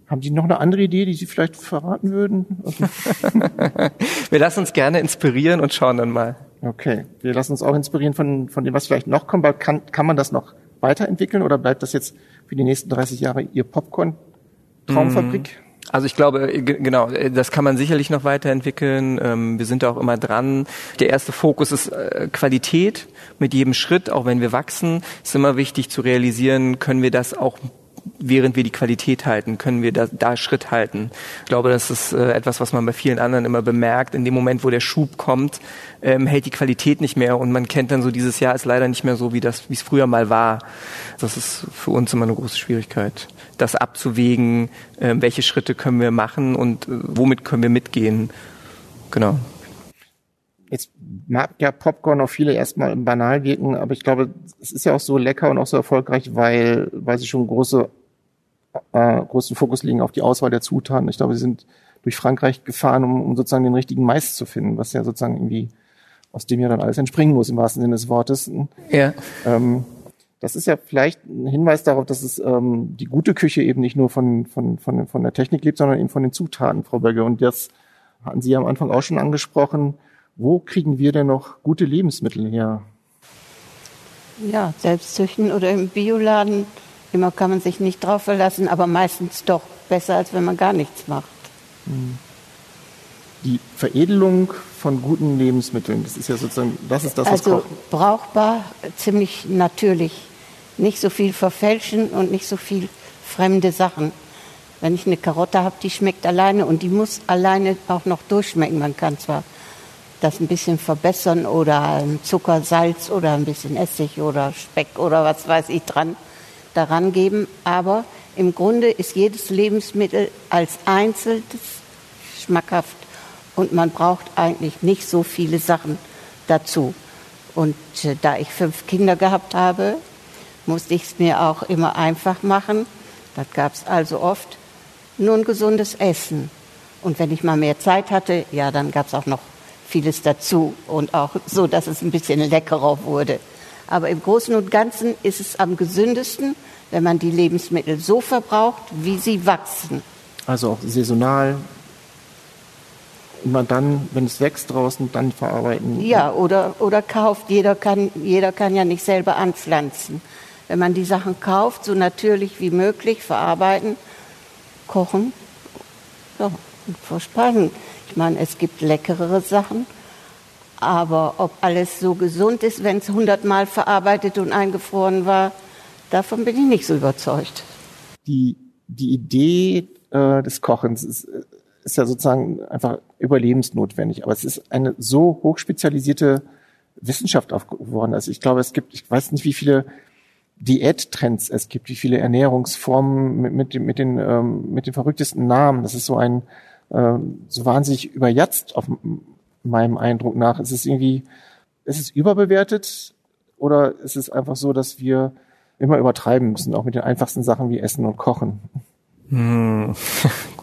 Haben Sie noch eine andere Idee, die Sie vielleicht verraten würden? wir lassen uns gerne inspirieren und schauen dann mal. Okay, wir lassen uns auch inspirieren von, von dem, was vielleicht noch kommt. Kann, kann man das noch weiterentwickeln oder bleibt das jetzt für die nächsten 30 Jahre Ihr Popcorn-Traumfabrik? Mm. Also ich glaube, äh, genau, äh, das kann man sicherlich noch weiterentwickeln. Ähm, wir sind da auch immer dran. Der erste Fokus ist äh, Qualität. Mit jedem Schritt, auch wenn wir wachsen, ist immer wichtig zu realisieren, können wir das auch während wir die Qualität halten, können wir da, da Schritt halten. Ich glaube, das ist äh, etwas, was man bei vielen anderen immer bemerkt. In dem Moment, wo der Schub kommt, ähm, hält die Qualität nicht mehr und man kennt dann so dieses Jahr ist leider nicht mehr so, wie das, wie es früher mal war. Das ist für uns immer eine große Schwierigkeit, das abzuwägen, äh, welche Schritte können wir machen und äh, womit können wir mitgehen. Genau. Jetzt mag ja Popcorn auf viele erstmal banal wirken, aber ich glaube, es ist ja auch so lecker und auch so erfolgreich, weil, weil sie schon große, äh, großen Fokus legen auf die Auswahl der Zutaten. Ich glaube, sie sind durch Frankreich gefahren, um, um sozusagen den richtigen Mais zu finden, was ja sozusagen irgendwie aus dem ja dann alles entspringen muss, im wahrsten Sinne des Wortes. Ja. Ähm, das ist ja vielleicht ein Hinweis darauf, dass es ähm, die gute Küche eben nicht nur von, von, von, von der Technik lebt, sondern eben von den Zutaten, Frau Bögge. Und das hatten Sie ja am Anfang auch schon angesprochen wo kriegen wir denn noch gute Lebensmittel her? Ja, selbst züchten oder im Bioladen. Immer kann man sich nicht drauf verlassen, aber meistens doch besser, als wenn man gar nichts macht. Hm. Die Veredelung von guten Lebensmitteln, das ist ja sozusagen, das ist das, was Also brauchbar, ziemlich natürlich. Nicht so viel verfälschen und nicht so viel fremde Sachen. Wenn ich eine Karotte habe, die schmeckt alleine und die muss alleine auch noch durchschmecken. Man kann zwar das ein bisschen verbessern oder Zucker, Salz oder ein bisschen Essig oder Speck oder was weiß ich dran daran geben. Aber im Grunde ist jedes Lebensmittel als einzelnes schmackhaft und man braucht eigentlich nicht so viele Sachen dazu. Und äh, da ich fünf Kinder gehabt habe, musste ich es mir auch immer einfach machen. Das gab es also oft. Nur ein gesundes Essen. Und wenn ich mal mehr Zeit hatte, ja, dann gab es auch noch vieles dazu und auch so, dass es ein bisschen leckerer wurde. Aber im Großen und Ganzen ist es am gesündesten, wenn man die Lebensmittel so verbraucht, wie sie wachsen. Also auch saisonal. Und man dann, wenn es wächst draußen, dann verarbeiten. Ja, oder, oder kauft. Jeder kann, jeder kann ja nicht selber anpflanzen. Wenn man die Sachen kauft, so natürlich wie möglich verarbeiten, kochen ja, und verspeisen. Ich meine, es gibt leckerere Sachen, aber ob alles so gesund ist, wenn es hundertmal verarbeitet und eingefroren war, davon bin ich nicht so überzeugt. Die, die Idee äh, des Kochens ist, ist ja sozusagen einfach überlebensnotwendig, aber es ist eine so hochspezialisierte Wissenschaft geworden. Also ich glaube, es gibt, ich weiß nicht, wie viele Diättrends es gibt, wie viele Ernährungsformen mit, mit, mit, den, ähm, mit den verrücktesten Namen. Das ist so ein, äh, so wahnsinnig überjatzt auf meinem Eindruck nach. Ist es irgendwie, ist es überbewertet oder ist es einfach so, dass wir immer übertreiben müssen, auch mit den einfachsten Sachen wie Essen und Kochen? Hm.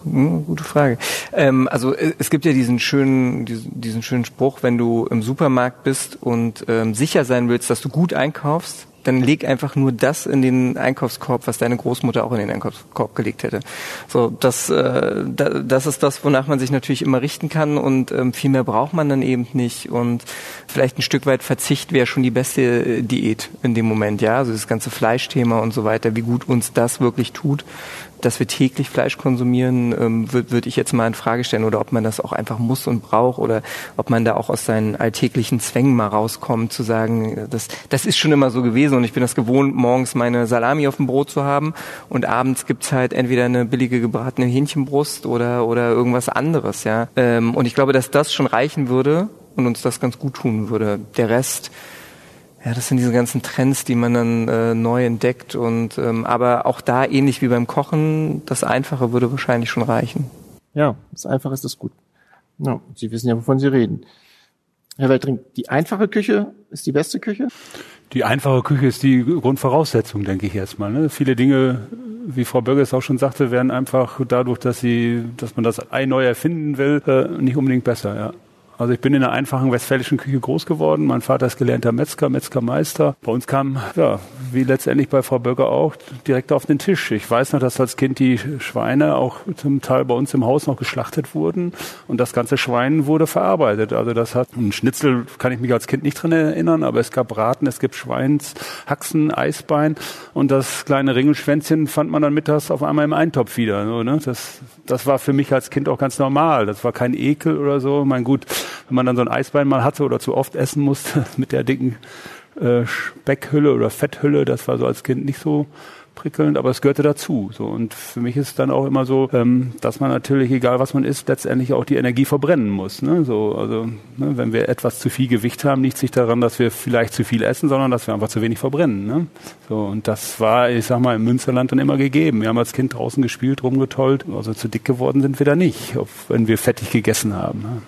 Gute Frage. Ähm, also äh, es gibt ja diesen schönen, diesen, diesen schönen Spruch, wenn du im Supermarkt bist und ähm, sicher sein willst, dass du gut einkaufst, dann leg einfach nur das in den Einkaufskorb, was deine Großmutter auch in den Einkaufskorb gelegt hätte. So, das, äh, das ist das, wonach man sich natürlich immer richten kann und ähm, viel mehr braucht man dann eben nicht und vielleicht ein Stück weit Verzicht wäre schon die beste äh, Diät in dem Moment, ja, also das ganze Fleischthema und so weiter, wie gut uns das wirklich tut, dass wir täglich Fleisch konsumieren, ähm, würde würd ich jetzt mal in Frage stellen oder ob man das auch einfach muss und braucht oder ob man da auch aus seinen alltäglichen Zwängen mal rauskommt, zu sagen, das, das ist schon immer so gewesen und ich bin das gewohnt, morgens meine Salami auf dem Brot zu haben und abends gibt's halt entweder eine billige gebratene Hähnchenbrust oder, oder irgendwas anderes, ja. Ähm, und ich glaube, dass das schon reichen würde und uns das ganz gut tun würde. Der Rest, Ja, das sind diese ganzen Trends, die man dann äh, neu entdeckt und ähm, aber auch da ähnlich wie beim Kochen, das Einfache würde wahrscheinlich schon reichen. Ja, das Einfache ist das gut. Ja, Sie wissen ja, wovon Sie reden. Herr Weltring, die einfache Küche ist die beste Küche? Die einfache Küche ist die Grundvoraussetzung, denke ich erstmal. Ne? Viele Dinge, wie Frau Bürgers auch schon sagte, werden einfach dadurch, dass sie, dass man das Ei neu erfinden will, äh, nicht unbedingt besser. Ja. Also ich bin in einer einfachen westfälischen Küche groß geworden. Mein Vater ist gelernter Metzger, Metzgermeister. Bei uns kam, ja, wie letztendlich bei Frau Böcker auch, direkt auf den Tisch. Ich weiß noch, dass als Kind die Schweine auch zum Teil bei uns im Haus noch geschlachtet wurden und das ganze Schwein wurde verarbeitet. Also das hat, ein Schnitzel kann ich mich als Kind nicht dran erinnern, aber es gab Braten, es gibt Schweins, Haxen, Eisbein und das kleine Ringelschwänzchen fand man dann mittags auf einmal im Eintopf wieder. So, ne? das, das war für mich als Kind auch ganz normal. Das war kein Ekel oder so. Mein gut, wenn man dann so ein Eisbein mal hatte oder zu oft essen musste mit der dicken äh, Speckhülle oder Fetthülle, das war so als Kind nicht so prickelnd, aber es gehörte dazu. So und für mich ist es dann auch immer so, ähm, dass man natürlich, egal was man isst, letztendlich auch die Energie verbrennen muss. Ne? So, also ne, wenn wir etwas zu viel Gewicht haben, liegt sich daran, dass wir vielleicht zu viel essen, sondern dass wir einfach zu wenig verbrennen. Ne? So und das war, ich sag mal, im Münsterland dann immer gegeben. Wir haben als Kind draußen gespielt, rumgetollt, also zu dick geworden sind wir da nicht, wenn wir fettig gegessen haben. Ne?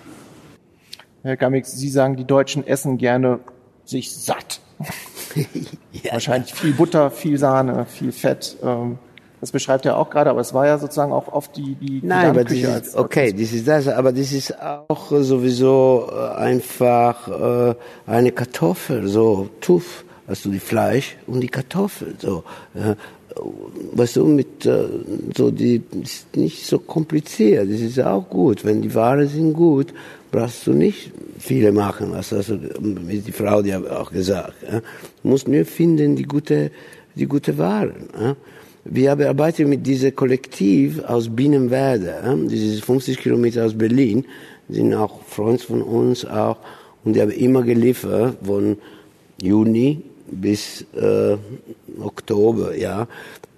Herr Gammix, Sie sagen, die Deutschen essen gerne sich satt. ja. Wahrscheinlich viel Butter, viel Sahne, viel Fett. Ähm, das beschreibt er auch gerade, aber es war ja sozusagen auch oft die die Nein, aber das ist, okay, das ist das, aber das ist auch sowieso äh, einfach äh, eine Kartoffel, so tuff, hast du die Fleisch und die Kartoffel, so. Äh, weißt du, mit äh, so die ist nicht so kompliziert. Das ist auch gut, wenn die Ware sind gut brauchst du nicht viele machen. Also, also die Frau, die hat auch gesagt. Ja. Du musst nur finden die gute, die gute Waren. Ja. Wir arbeiten mit diesem Kollektiv aus Binnenwerde, ja. ist 50 Kilometer aus Berlin, sind auch Freunde von uns auch und die haben immer geliefert von Juni bis äh, Oktober, ja.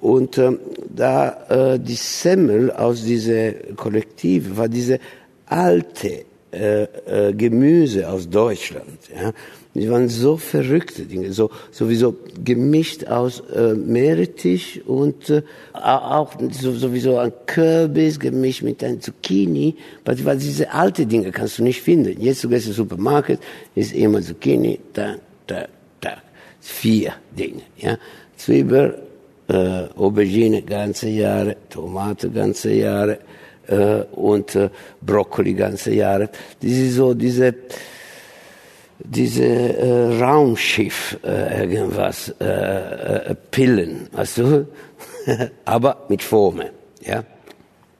Und äh, da äh, die Semmel aus diesem Kollektiv war diese alte äh, äh, Gemüse aus Deutschland. Ja. Die waren so verrückte Dinge, so sowieso gemischt aus äh, Meerrettich und äh, auch so, sowieso ein Kürbis gemischt mit einem Zucchini. Weil, diese alte Dinge kannst du nicht finden. Jetzt du gehst im Supermarkt, ist immer Zucchini, da, da, da. Vier Dinge. Ja. Zwiebel, äh, Aubergine ganze Jahre, Tomate ganze Jahre, äh, und äh, Brokkoli ganze Jahre. Das ist so diese diese äh, Raumschiff äh, irgendwas äh, äh, Pillen, weißt du? Aber mit Formen, ja.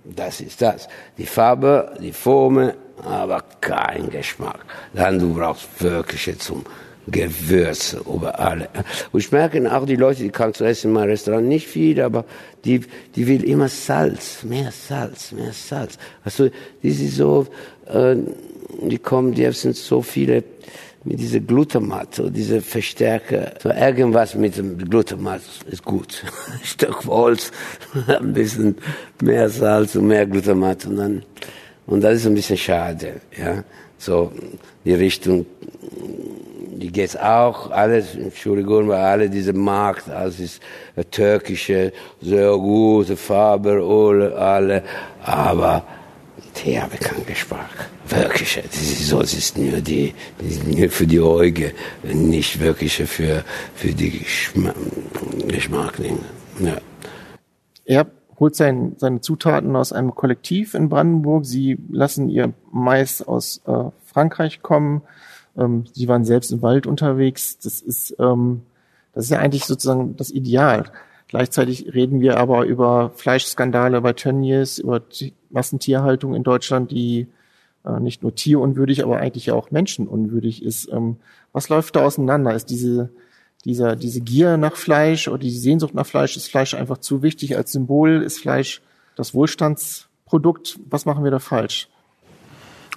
Das ist das. Die Farbe, die Formen, aber kein Geschmack. Dann du brauchst wirklich zum Gewürze über alle. Und ich merke auch die Leute, die kannst du essen in meinem Restaurant nicht viel, aber die, die will immer Salz, mehr Salz, mehr Salz. Also, die sind so, äh, die kommen, die sind so viele mit dieser Glutamat, so diese Verstärker, so irgendwas mit dem Glutamat ist gut. Ein Stück Holz, ein bisschen mehr Salz und mehr Glutamat und dann, und das ist ein bisschen schade, ja. So, die Richtung, geht auch alles, Entschuldigung, weil alle diese Markt, alles ist äh, türkische, sehr gute Farbe, alle, alle, aber die haben keinen Geschmack. Wirklich, das ist so, es ist nur die, nur für die Augen, nicht wirklich für, für die Geschmack, Geschmack. Ja. Er holt sein, seine Zutaten aus einem Kollektiv in Brandenburg. Sie lassen ihr Mais aus äh, Frankreich kommen. Ähm, sie waren selbst im Wald unterwegs. Das ist, ähm, das ist ja eigentlich sozusagen das Ideal. Gleichzeitig reden wir aber über Fleischskandale bei Tönnies, über Massentierhaltung in Deutschland, die äh, nicht nur tierunwürdig, aber eigentlich auch menschenunwürdig ist. Ähm, was läuft da auseinander? Ist diese, dieser, diese Gier nach Fleisch oder die Sehnsucht nach Fleisch, ist Fleisch einfach zu wichtig als Symbol? Ist Fleisch das Wohlstandsprodukt? Was machen wir da falsch?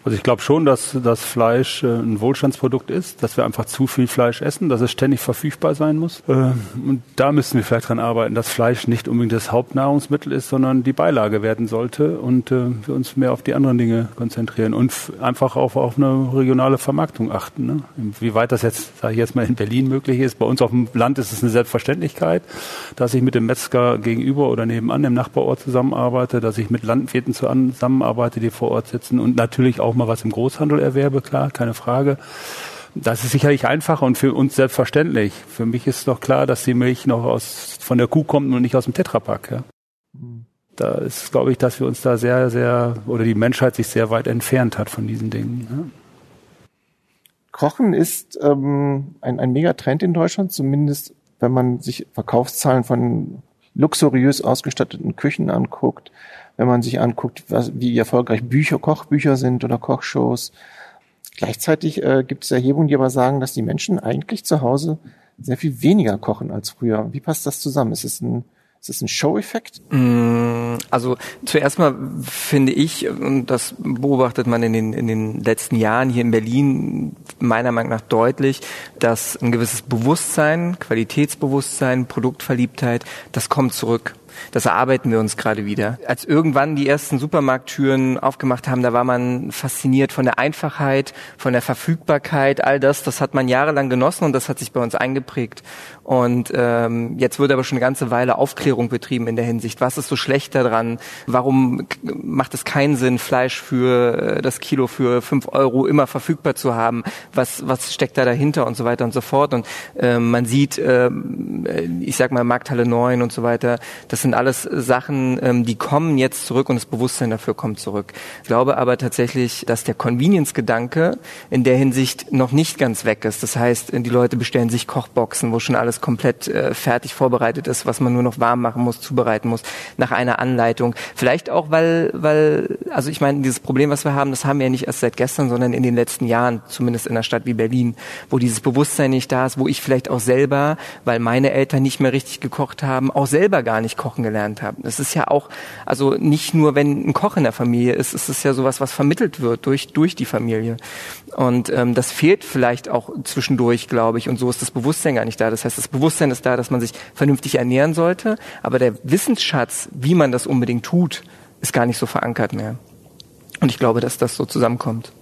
Also ich glaube schon, dass das Fleisch äh, ein Wohlstandsprodukt ist, dass wir einfach zu viel Fleisch essen, dass es ständig verfügbar sein muss. Äh, und da müssen wir vielleicht dran arbeiten, dass Fleisch nicht unbedingt das Hauptnahrungsmittel ist, sondern die Beilage werden sollte und äh, wir uns mehr auf die anderen Dinge konzentrieren und einfach auf, auf eine regionale Vermarktung achten. Ne? Wie weit das jetzt, sage ich jetzt mal, in Berlin möglich ist. Bei uns auf dem Land ist es eine Selbstverständlichkeit, dass ich mit dem Metzger gegenüber oder nebenan im Nachbarort zusammenarbeite, dass ich mit Landwirten zusammenarbeite, die vor Ort sitzen und natürlich auch mal was im Großhandel erwerbe, klar, keine Frage. Das ist sicherlich einfacher und für uns selbstverständlich. Für mich ist doch klar, dass die Milch noch aus, von der Kuh kommt und nicht aus dem Tetrapack. Ja. Da ist, glaube ich, dass wir uns da sehr, sehr, oder die Menschheit sich sehr weit entfernt hat von diesen Dingen. Ja. Kochen ist ähm, ein, ein Megatrend in Deutschland, zumindest wenn man sich Verkaufszahlen von luxuriös ausgestatteten Küchen anguckt wenn man sich anguckt, was, wie erfolgreich Bücher, Kochbücher sind oder Kochshows. Gleichzeitig äh, gibt es Erhebungen, die aber sagen, dass die Menschen eigentlich zu Hause sehr viel weniger kochen als früher. Wie passt das zusammen? Ist es ein ist das ein Show-Effekt? Mm, also zuerst mal finde ich, und das beobachtet man in den, in den letzten Jahren hier in Berlin meiner Meinung nach deutlich, dass ein gewisses Bewusstsein, Qualitätsbewusstsein, Produktverliebtheit, das kommt zurück. Das erarbeiten wir uns gerade wieder. Als irgendwann die ersten Supermarkttüren aufgemacht haben, da war man fasziniert von der Einfachheit, von der Verfügbarkeit, all das, das hat man jahrelang genossen und das hat sich bei uns eingeprägt. Und ähm, jetzt wird aber schon eine ganze Weile Aufklärung betrieben in der Hinsicht. Was ist so schlecht daran? Warum macht es keinen Sinn, Fleisch für äh, das Kilo für fünf Euro immer verfügbar zu haben? Was, was steckt da dahinter und so weiter und so fort? Und äh, man sieht, äh, ich sag mal, Markthalle 9 und so weiter, das sind alles Sachen, ähm, die kommen jetzt zurück und das Bewusstsein dafür kommt zurück. Ich glaube aber tatsächlich, dass der Convenience-Gedanke in der Hinsicht noch nicht ganz weg ist. Das heißt, die Leute bestellen sich Kochboxen, wo schon alles komplett äh, fertig vorbereitet ist, was man nur noch warm machen muss, zubereiten muss, nach einer Anleitung. Vielleicht auch, weil, weil, also ich meine, dieses Problem, was wir haben, das haben wir ja nicht erst seit gestern, sondern in den letzten Jahren, zumindest in einer Stadt wie Berlin, wo dieses Bewusstsein nicht da ist, wo ich vielleicht auch selber, weil meine Eltern nicht mehr richtig gekocht haben, auch selber gar nicht kochen gelernt habe. Das ist ja auch, also nicht nur, wenn ein Koch in der Familie ist, ist es ja sowas, was vermittelt wird durch, durch die Familie. Und ähm, das fehlt vielleicht auch zwischendurch, glaube ich, und so ist das Bewusstsein gar nicht da. Das heißt, das Bewusstsein ist da, dass man sich vernünftig ernähren sollte, aber der Wissensschatz, wie man das unbedingt tut, ist gar nicht so verankert mehr. Und ich glaube, dass das so zusammenkommt.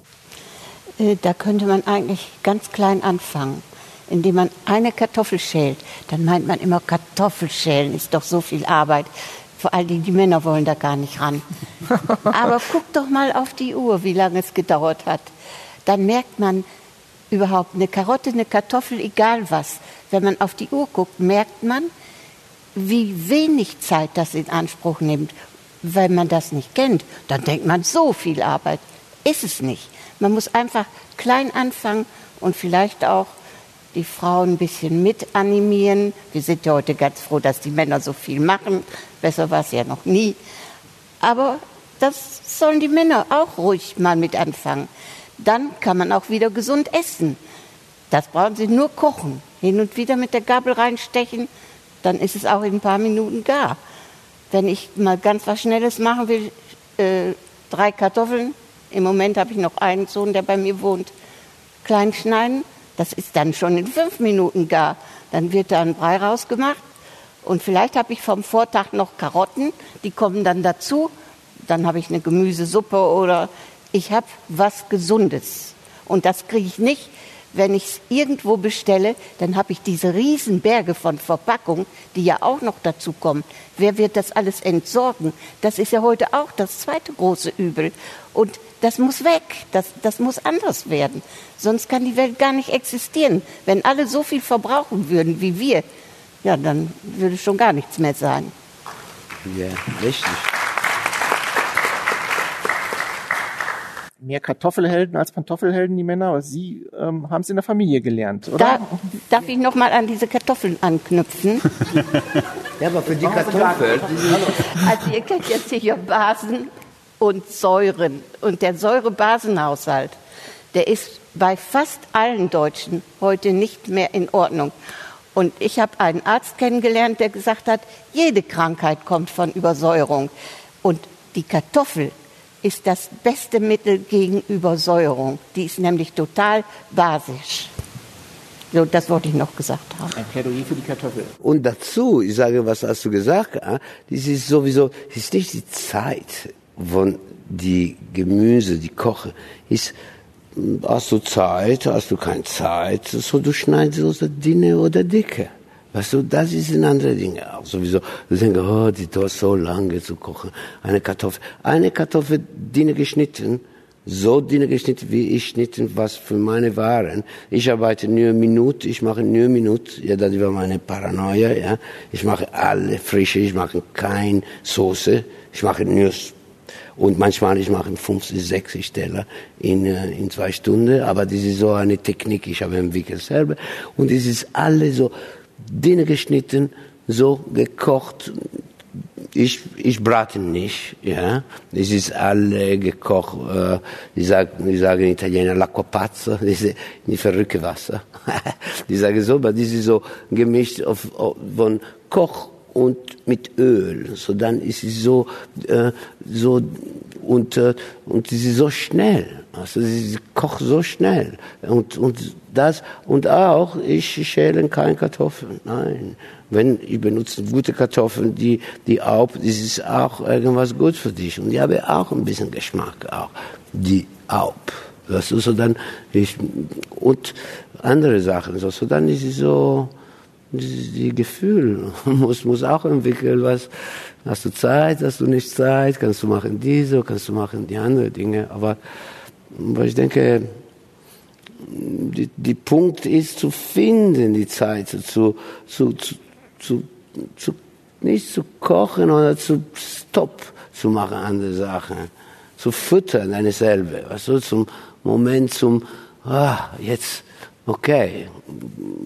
Äh, da könnte man eigentlich ganz klein anfangen, indem man eine Kartoffel schält. Dann meint man immer, Kartoffelschälen ist doch so viel Arbeit. Vor allen Dingen die Männer wollen da gar nicht ran. Aber guck doch mal auf die Uhr, wie lange es gedauert hat. Dann merkt man, überhaupt eine Karotte, eine Kartoffel, egal was. Wenn man auf die Uhr guckt, merkt man, wie wenig Zeit das in Anspruch nimmt. Wenn man das nicht kennt, dann denkt man, so viel Arbeit. Ist es nicht. Man muss einfach klein anfangen und vielleicht auch die Frauen ein bisschen mit animieren. Wir sind ja heute ganz froh, dass die Männer so viel machen. Besser war es ja noch nie. Aber das sollen die Männer auch ruhig mal mit anfangen dann kann man auch wieder gesund essen. Das brauchen Sie nur kochen. Hin und wieder mit der Gabel reinstechen, dann ist es auch in ein paar Minuten gar. Wenn ich mal ganz was Schnelles machen will, äh, drei Kartoffeln, im Moment habe ich noch einen Sohn, der bei mir wohnt, klein schneiden, das ist dann schon in fünf Minuten gar. Dann wird da ein Brei rausgemacht und vielleicht habe ich vom Vortag noch Karotten, die kommen dann dazu. Dann habe ich eine Gemüsesuppe oder ich habe was Gesundes. Und das kriege ich nicht, wenn ich es irgendwo bestelle, dann habe ich diese Riesenberge von Verpackung, die ja auch noch dazu kommen. Wer wird das alles entsorgen? Das ist ja heute auch das zweite große Übel. Und das muss weg, das, das muss anders werden. Sonst kann die Welt gar nicht existieren. Wenn alle so viel verbrauchen würden wie wir, ja, dann würde schon gar nichts mehr sein. Ja, richtig. Mehr Kartoffelhelden als Pantoffelhelden, die Männer, aber Sie ähm, haben es in der Familie gelernt, oder? Da, darf ich noch mal an diese Kartoffeln anknüpfen? ja, aber für die Kartoffeln. Also ihr kennt jetzt hier Basen und Säuren. Und der Säurebasenhaushalt, der ist bei fast allen Deutschen heute nicht mehr in Ordnung. Und ich habe einen Arzt kennengelernt, der gesagt hat, jede Krankheit kommt von Übersäuerung. Und die Kartoffel ist das beste Mittel gegen Übersäuerung. Die ist nämlich total basisch. So, das wollte ich noch gesagt haben. Ein Plädoyer für die Kartoffel. Und dazu, ich sage, was hast du gesagt? Das ist sowieso, das ist nicht die Zeit, von die Gemüse, die kochen, ist, hast du Zeit, hast du keine Zeit, so du schneidest so dünne oder dicke. Weißt du, das ist ein anderes Ding auch sowieso. Du denkst, oh, die dauert so lange zu kochen. Eine Kartoffel, eine Kartoffel dünne geschnitten, so dünne geschnitten, wie ich schnitten, was für meine Waren. Ich arbeite nur eine Minute, ich mache nur eine Minute, ja, das war meine Paranoia, ja. Ich mache alle frische, ich mache keine Soße, ich mache nur und manchmal ich mache 50, 60 Teller in, äh, in zwei Stunden, aber das ist so eine Technik, ich habe entwickelt selber. Und es ist alles so dünn geschnitten, so gekocht. Ich, ich brate nicht, ja. Es ist alle gekocht, äh, ich sage ich sag in Italiener l'acqua pazza, das ist nicht verrückte Wasser. ich sage so, aber das ist so gemischt auf, auf, von Koch und mit Öl. So dann ist es so, äh, so und äh, und sie ist so schnell. Also sie kocht so schnell. Und und das und auch ich schäle keine Kartoffeln. Nein, wenn ich benutze gute Kartoffeln, die die Aub, das ist auch irgendwas gut für dich. Und die haben auch ein bisschen Geschmack auch. Die Aub. Das ist so dann ich und andere Sachen. So, so dann ist es so die Gefühl muss, muss auch entwickeln, was, hast du Zeit, hast du nicht Zeit, kannst du machen diese, kannst du machen die anderen Dinge, aber, aber ich denke, die, die Punkt ist zu finden, die Zeit zu, zu, zu, zu, zu nicht zu kochen oder zu Stopp zu machen, andere Sachen, zu füttern, eine selber, weißt du, zum Moment zum, ah, jetzt, okay,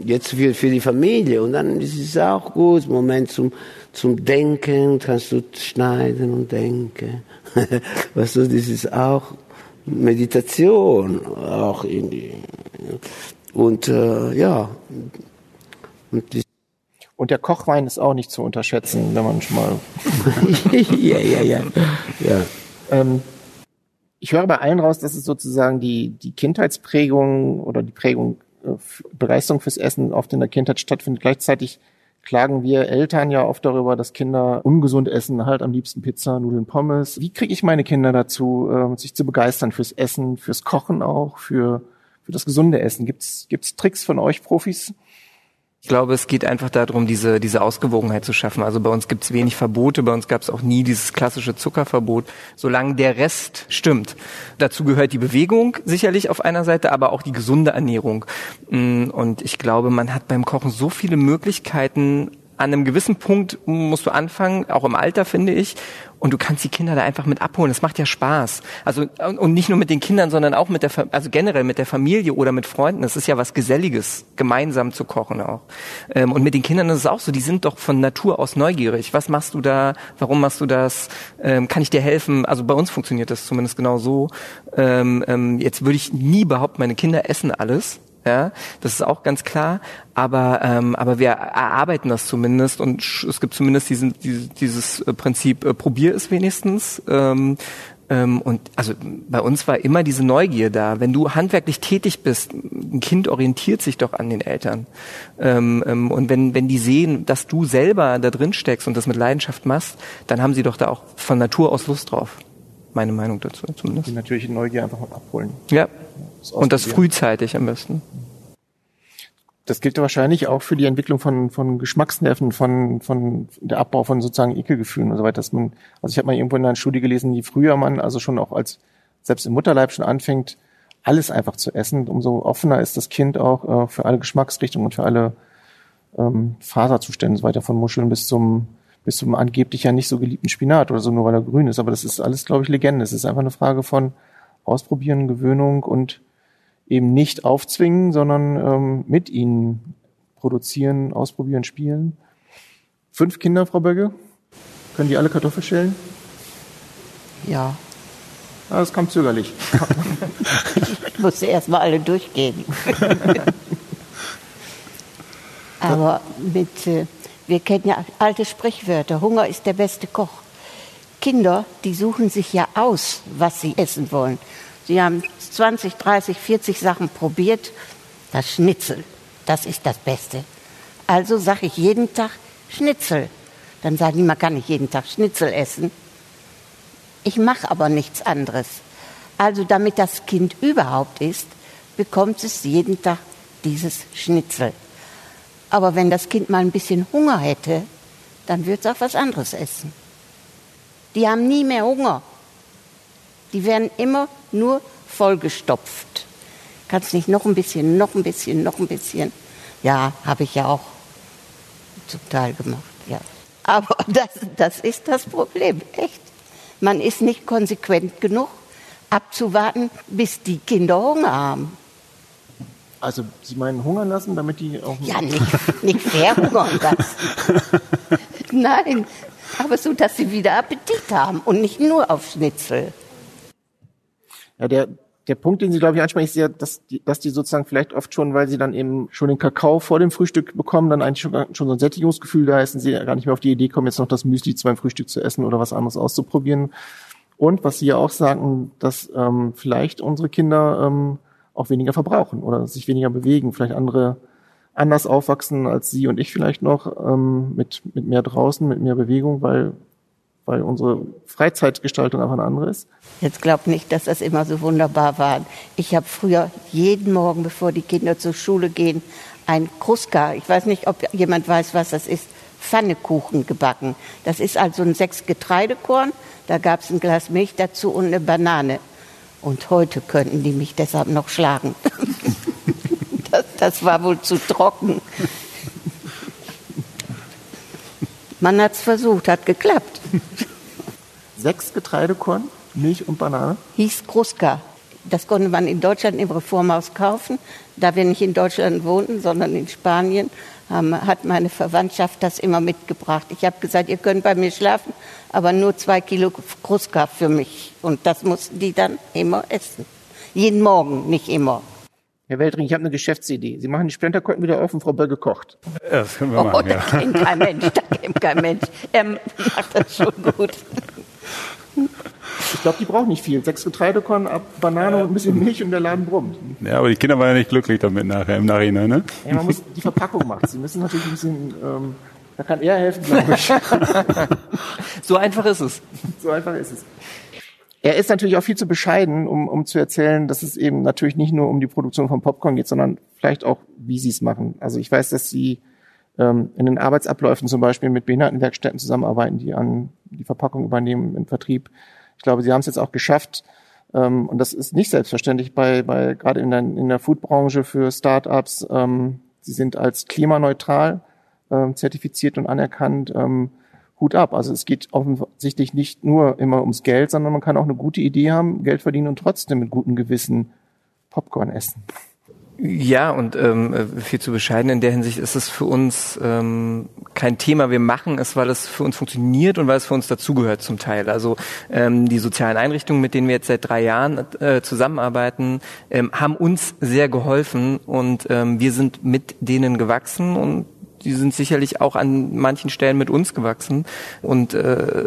jetzt für, für die Familie und dann ist es auch gut, Moment zum, zum Denken, kannst du schneiden und denken. weißt du, das ist auch Meditation, auch in die, und äh, ja. Und, und, der Kochwein ist auch nicht zu unterschätzen, wenn man schon mal. ja, ja, ja. ja. Ähm, ich höre bei allen raus, dass es sozusagen die, die Kindheitsprägung oder die Prägung äh, Begeisterung fürs Essen oft in der Kindheit stattfindet. Gleichzeitig klagen wir Eltern ja oft darüber, dass Kinder ungesund essen, halt am liebsten Pizza, Nudeln, Pommes. Wie kriege ich meine Kinder dazu, äh, sich zu begeistern fürs Essen, fürs Kochen auch, für, für das gesunde Essen? Gibt's gibt's Tricks von euch Profis? Ich glaube, es geht einfach darum, diese, diese Ausgewogenheit zu schaffen. Also bei uns gibt es wenig Verbote, bei uns gab es auch nie dieses klassische Zuckerverbot, solange der Rest stimmt. Dazu gehört die Bewegung sicherlich auf einer Seite, aber auch die gesunde Ernährung. Mm, und ich glaube, man hat beim Kochen so viele Möglichkeiten, an einem gewissen Punkt musst du anfangen, auch im Alter finde ich, und du kannst die Kinder da einfach mit abholen. Das macht ja Spaß. Also und nicht nur mit den Kindern, sondern auch mit der, also generell mit der Familie oder mit Freunden. Das ist ja was Geselliges, gemeinsam zu kochen auch. Ähm, und mit den Kindern ist es auch so. Die sind doch von Natur aus neugierig. Was machst du da? Warum machst du das? Ähm, kann ich dir helfen? Also bei uns funktioniert das zumindest genau so. Ähm, jetzt würde ich nie behaupten, meine Kinder essen alles. Ja, das ist auch ganz klar. Aber, ähm, aber wir erarbeiten das zumindest und es gibt zumindest diesen, dieses, dieses äh, Prinzip, äh, probier es wenigstens. Ähm, ähm, und also bei uns war immer diese Neugier da. Wenn du handwerklich tätig bist, ein Kind orientiert sich doch an den Eltern. Ähm, ähm, und wenn, wenn die sehen, dass du selber da drin steckst und das mit Leidenschaft machst, dann haben sie doch da auch von Natur aus Lust drauf. Meine Meinung dazu zumindest. Die natürliche Neugier einfach mal abholen. Ja, und das frühzeitig am besten. Das gilt wahrscheinlich auch für die Entwicklung von, von Geschmacksnerven, von, von der Abbau von sozusagen Ekelgefühlen und so weiter. Dass man, also ich habe mal irgendwo in einer Studie gelesen, wie früher man also schon auch als selbst im Mutterleib schon anfängt, alles einfach zu essen, umso offener ist das Kind auch äh, für alle Geschmacksrichtungen und für alle ähm, Faserzustände und so weiter, von Muscheln bis zum bis zum angeblich ja nicht so geliebten Spinat oder so, nur weil er grün ist. Aber das ist alles, glaube ich, Legende. Es ist einfach eine Frage von Ausprobieren, Gewöhnung und eben nicht aufzwingen, sondern ähm, mit ihnen produzieren, ausprobieren, spielen. Fünf Kinder, Frau Bögge? Können die alle Kartoffeln schälen? Ja. Ah, das kam zögerlich. ich musste erst mal alle durchgehen. Aber mit, äh, wir kennen ja alte Sprichwörter. Hunger ist der beste Koch. Kinder, die suchen sich ja aus, was sie essen wollen. Sie haben 20, 30, 40 Sachen probiert. Das Schnitzel, das ist das Beste. Also sage ich jeden Tag Schnitzel. Dann sagen die, man kann nicht jeden Tag Schnitzel essen. Ich mache aber nichts anderes. Also damit das Kind überhaupt isst, bekommt es jeden Tag dieses Schnitzel. Aber wenn das Kind mal ein bisschen Hunger hätte, dann wird es auch was anderes essen. Die haben nie mehr Hunger. Die werden immer nur vollgestopft. Kannst nicht noch ein bisschen, noch ein bisschen, noch ein bisschen. Ja, habe ich ja auch zum Teil gemacht, ja. Aber das, das ist das Problem, echt. Man ist nicht konsequent genug, abzuwarten, bis die Kinder Hunger haben. Also Sie meinen hungern lassen, damit die auch... Ja, nicht, nicht verhungern lassen. Nein, aber so, dass sie wieder Appetit haben und nicht nur auf Schnitzel. Ja, der, der Punkt, den Sie, glaube ich, ansprechen, ist ja, dass die, dass die sozusagen vielleicht oft schon, weil sie dann eben schon den Kakao vor dem Frühstück bekommen, dann eigentlich schon, schon so ein Sättigungsgefühl da ist und sie gar nicht mehr auf die Idee kommen, jetzt noch das Müsli zu meinem Frühstück zu essen oder was anderes auszuprobieren. Und was Sie ja auch sagen, dass ähm, vielleicht unsere Kinder ähm, auch weniger verbrauchen oder sich weniger bewegen, vielleicht andere anders aufwachsen als Sie und ich vielleicht noch, ähm, mit, mit mehr draußen, mit mehr Bewegung, weil weil unsere Freizeitgestaltung einfach eine andere ist. Jetzt glaub nicht, dass das immer so wunderbar war. Ich habe früher jeden Morgen, bevor die Kinder zur Schule gehen, ein Kruska, ich weiß nicht, ob jemand weiß, was das ist, Pfannekuchen gebacken. Das ist also ein sechs Getreidekorn, da gab es ein Glas Milch dazu und eine Banane. Und heute könnten die mich deshalb noch schlagen. das, das war wohl zu trocken. Man hat es versucht, hat geklappt. Sechs Getreidekorn, Milch und Banane? Hieß Kruska. Das konnte man in Deutschland im Reformhaus kaufen. Da wir nicht in Deutschland wohnten, sondern in Spanien, haben, hat meine Verwandtschaft das immer mitgebracht. Ich habe gesagt, ihr könnt bei mir schlafen, aber nur zwei Kilo Kruska für mich. Und das mussten die dann immer essen. Jeden Morgen, nicht immer. Herr Weltring, ich habe eine Geschäftsidee. Sie machen die Splinterketten wieder auf und Frau Böll gekocht. Ja, das können wir Oh, machen, da ja. kennt kein Mensch, da kennt kein Mensch. Er macht das schon gut. Ich glaube, die brauchen nicht viel. Sechs Getreidekorn, ab Banane und ein bisschen Milch und der Laden brummt. Ja, aber die Kinder waren ja nicht glücklich damit nachher, im Nachhinein, ne? Ja, man muss die Verpackung machen. Sie müssen natürlich ein bisschen, ähm, da kann er helfen, glaube ich. So einfach ist es. so einfach ist es. Er ist natürlich auch viel zu bescheiden, um, um zu erzählen, dass es eben natürlich nicht nur um die Produktion von Popcorn geht, sondern vielleicht auch, wie sie es machen. Also ich weiß, dass sie ähm, in den Arbeitsabläufen zum Beispiel mit Behindertenwerkstätten zusammenarbeiten, die an die Verpackung übernehmen im Vertrieb. Ich glaube, sie haben es jetzt auch geschafft. Ähm, und das ist nicht selbstverständlich bei, bei gerade in der, in der Foodbranche für Startups. Ähm, sie sind als klimaneutral ähm, zertifiziert und anerkannt. Ähm, Hut ab. Also es geht offensichtlich nicht nur immer ums Geld, sondern man kann auch eine gute Idee haben, Geld verdienen und trotzdem mit gutem Gewissen Popcorn essen. Ja, und ähm, viel zu bescheiden in der Hinsicht ist es für uns ähm, kein Thema. Wir machen es, weil es für uns funktioniert und weil es für uns dazugehört zum Teil. Also ähm, die sozialen Einrichtungen, mit denen wir jetzt seit drei Jahren äh, zusammenarbeiten, ähm, haben uns sehr geholfen und ähm, wir sind mit denen gewachsen und die sind sicherlich auch an manchen Stellen mit uns gewachsen. Und äh,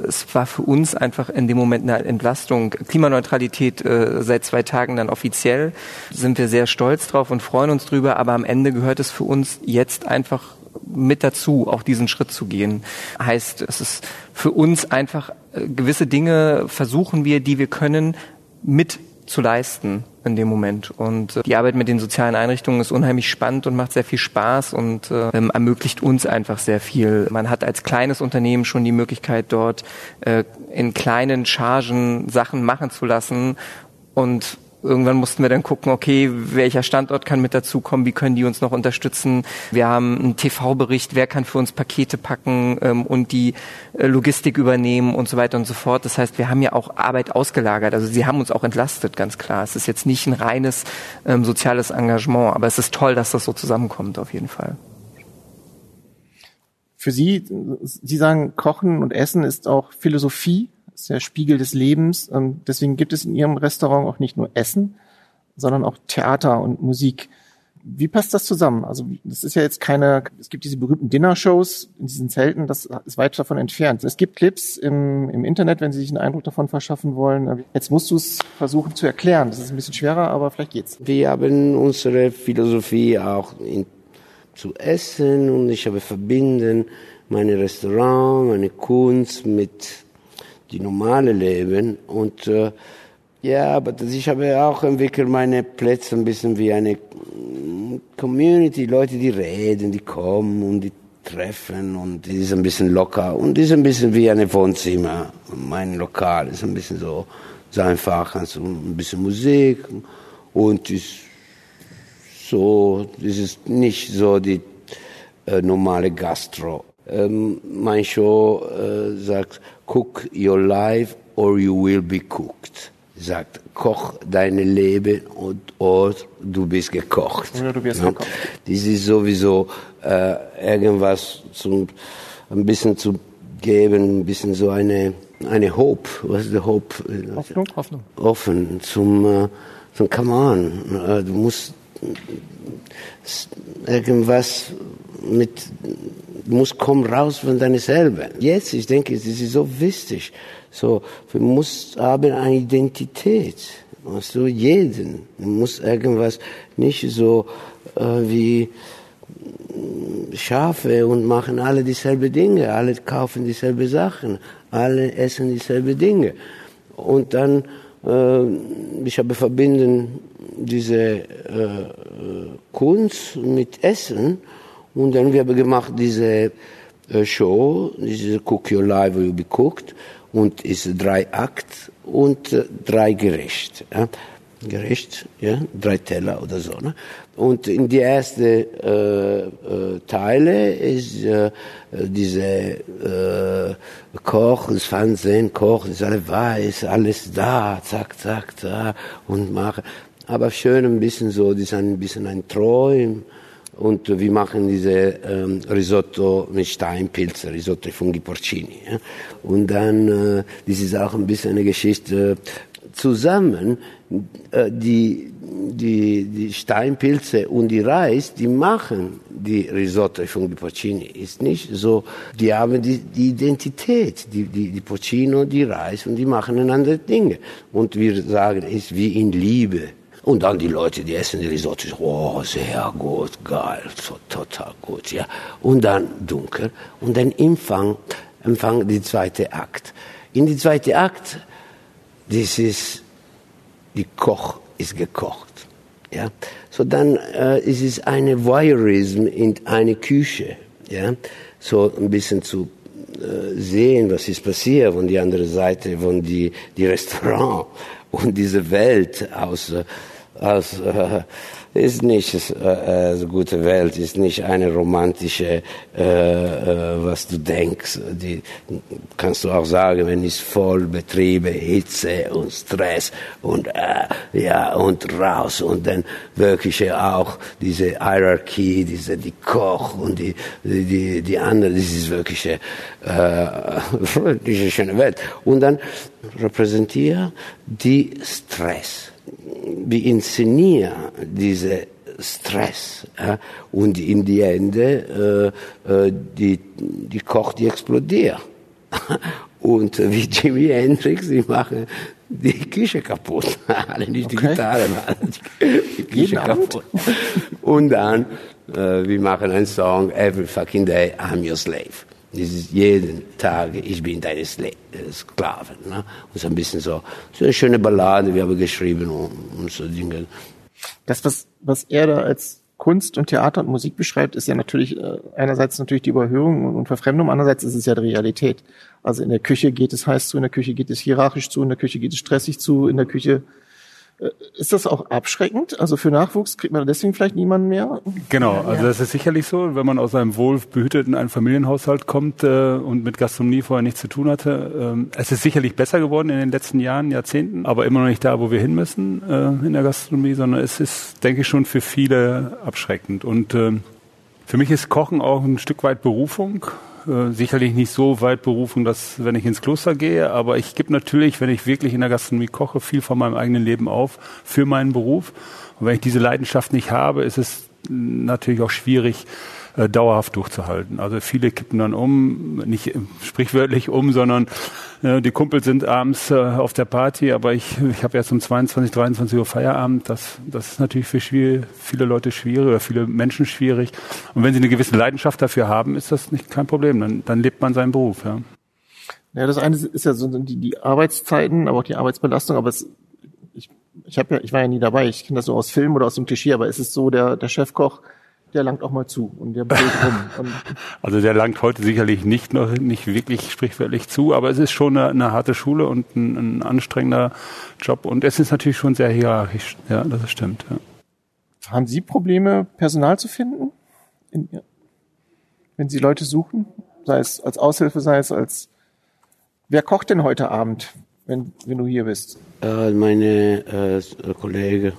es war für uns einfach in dem Moment eine Entlastung. Klimaneutralität äh, seit zwei Tagen dann offiziell. Sind wir sehr stolz drauf und freuen uns drüber. Aber am Ende gehört es für uns jetzt einfach mit dazu, auch diesen Schritt zu gehen. Heißt, es ist für uns einfach äh, gewisse Dinge versuchen wir, die wir können, mit zu leisten in dem Moment. Und äh, die Arbeit mit den sozialen Einrichtungen ist unheimlich spannend und macht sehr viel Spaß und äh, ähm, ermöglicht uns einfach sehr viel. Man hat als kleines Unternehmen schon die Möglichkeit, dort äh, in kleinen Chargen Sachen machen zu lassen und Irgendwann mussten wir dann gucken, okay, welcher Standort kann mit dazukommen, wie können die uns noch unterstützen. Wir haben einen TV-Bericht, wer kann für uns Pakete packen ähm, und die äh, Logistik übernehmen und so weiter und so fort. Das heißt, wir haben ja auch Arbeit ausgelagert. Also sie haben uns auch entlastet, ganz klar. Es ist jetzt nicht ein reines ähm, soziales Engagement, aber es ist toll, dass das so zusammenkommt, auf jeden Fall. Für Sie, Sie sagen, Kochen und Essen ist auch Philosophie, ist der Spiegel des Lebens. Und deswegen gibt es in Ihrem Restaurant auch nicht nur Essen, sondern auch Theater und Musik. Wie passt das zusammen? Also das ist ja jetzt keine, es gibt diese berühmten Dinner-Shows in diesen Zelten, das ist weit davon entfernt. Es gibt Clips im, im Internet, wenn Sie sich einen Eindruck davon verschaffen wollen. Jetzt musst du es versuchen zu erklären. Das ist ein bisschen schwerer, aber vielleicht geht's. Wir haben unsere Philosophie auch in, zu essen und ich habe verbinden meine Restaurant, meine Kunst mit die normale Leben und äh, ja, aber ich habe auch entwickelt meine Plätze ein bisschen wie eine Community, Leute, die reden, die kommen und die treffen und die ist ein bisschen locker und ist ein bisschen wie eine Wohnzimmer. Mein Lokal ist ein bisschen so, so einfach, also ein bisschen Musik und ist so, das ist nicht so die äh, normale Gastro. Ähm, mein Show äh, sagt, cook your life or you will be cooked sagt, koch deine Leben und Ort, du bist gekocht. Ja, du bist ja? gekocht. Das ist sowieso äh, irgendwas zum, ein bisschen zu geben, ein bisschen so eine, eine Hope, was ist der Hope? Hoffnung, Hoffnung. Offen zum, äh, zum come on, äh, du musst irgendwas mit, du musst kommen raus von deiner selber. Jetzt, ich denke, das ist so wichtig. So, wir muss haben eine Identität. Weißt du, jeden. Man muss irgendwas nicht so äh, wie Schafe und machen alle dieselbe Dinge. Alle kaufen dieselbe Sachen. Alle essen dieselbe Dinge. Und dann, äh, ich habe verbinden diese äh, Kunst mit Essen. Und dann haben wir gemacht diese äh, Show, diese Cook Your Life Will Be Cooked und ist drei Akt und äh, drei Gericht. Ja? Gericht, ja, drei Teller oder so. Ne? Und in die erste äh, äh, Teile ist äh, diese äh, Koch, das Fernsehen, Koch, ist alles weiß, alles da, zack, zack, da und mache. Aber schön ein bisschen so, das ist ein bisschen ein Träum und wir machen diese ähm, Risotto mit Steinpilze, Risotto Funghi Porcini. Ja? Und dann, äh, das ist auch ein bisschen eine Geschichte zusammen, äh, die, die, die Steinpilze und die Reis, die machen die Risotto Funghi Porcini. Ist nicht so, die haben die, die Identität, die, die, die Porcino, die Reis und die machen andere Dinge. Und wir sagen, ist wie in Liebe. Und dann die Leute, die essen die Risotto, oh, sehr gut, geil, so, total gut, ja. Und dann dunkel. Und dann empfang, empfang die zweite Akt. In die zweite Akt, das ist, die Koch ist gekocht, ja. So dann äh, ist es eine Voyeurism in eine Küche, ja. So ein bisschen zu äh, sehen, was ist passiert von die andere Seite, von die, die Restaurant und diese Welt aus, aus äh, ist nicht äh, so gute Welt, ist nicht eine romantische, äh, äh, was du denkst. Die kannst du auch sagen, wenn es voll Betriebe, Hitze und Stress und äh, ja und raus und dann wirklich auch diese Hierarchie, diese die Koch und die die die andere, das ist wirklich äh, diese schöne Welt. Und dann repräsentiert die Stress wie inszenieren diese Stress ja? und in die Ende äh, äh, die, die Koch, die explodiert. und wie Jimi Hendrix, die machen die Küche kaputt. Alle nicht die okay. Gitarre, die Küche kaputt. Und dann, äh, wir machen einen Song, Every fucking day I'm your slave. Das ist jeden Tag, ich bin deine Sklave. Ne? Und so ein bisschen so, so eine schöne Ballade, wir haben geschrieben und, und so Dinge. Das, was, was er da als Kunst und Theater und Musik beschreibt, ist ja natürlich äh, einerseits natürlich die Überhöhung und Verfremdung, andererseits ist es ja die Realität. Also in der Küche geht es heiß zu, in der Küche geht es hierarchisch zu, in der Küche geht es stressig zu, in der Küche ist das auch abschreckend? Also für Nachwuchs kriegt man deswegen vielleicht niemanden mehr? Genau, also das ist sicherlich so, wenn man aus einem wohlbehüteten Einfamilienhaushalt kommt äh, und mit Gastronomie vorher nichts zu tun hatte. Ähm, es ist sicherlich besser geworden in den letzten Jahren, Jahrzehnten, aber immer noch nicht da, wo wir hin müssen äh, in der Gastronomie, sondern es ist, denke ich, schon für viele abschreckend. Und äh, für mich ist Kochen auch ein Stück weit Berufung. Äh, sicherlich nicht so weit berufen, dass wenn ich ins Kloster gehe, aber ich gebe natürlich, wenn ich wirklich in der Gastronomie koche, viel von meinem eigenen Leben auf für meinen Beruf. Und wenn ich diese Leidenschaft nicht habe, ist es natürlich auch schwierig, äh, dauerhaft durchzuhalten. Also viele kippen dann um, nicht sprichwörtlich um, sondern äh, die Kumpels sind abends äh, auf der Party, aber ich, ich habe erst um 22, 23 Uhr Feierabend. Das, das ist natürlich für schwierig, viele Leute schwierig oder viele Menschen schwierig. Und wenn sie eine gewisse Leidenschaft dafür haben, ist das nicht kein Problem. Dann, dann lebt man seinen Beruf. Ja. Ja, das eine ist ja so die, die Arbeitszeiten, aber auch die Arbeitsbelastung. Aber es, ich, ich habe ja, ich war ja nie dabei. Ich kenne das so aus Filmen oder aus dem Klischee. Aber ist es so, der der Chefkoch der langt auch mal zu und der brüllt rum. Und also der langt heute sicherlich nicht noch nicht wirklich sprichwörtlich zu, aber es ist schon eine, eine harte Schule und ein, ein, anstrengender Job und es ist natürlich schon sehr hierarchisch. Ja, das stimmt. Ja. Haben Sie Probleme, Personal zu finden, in, wenn Sie Leute suchen, sei es als Aushilfe, sei es als Wer kocht denn heute Abend, wenn, wenn du hier bist? Äh, meine äh, Kollege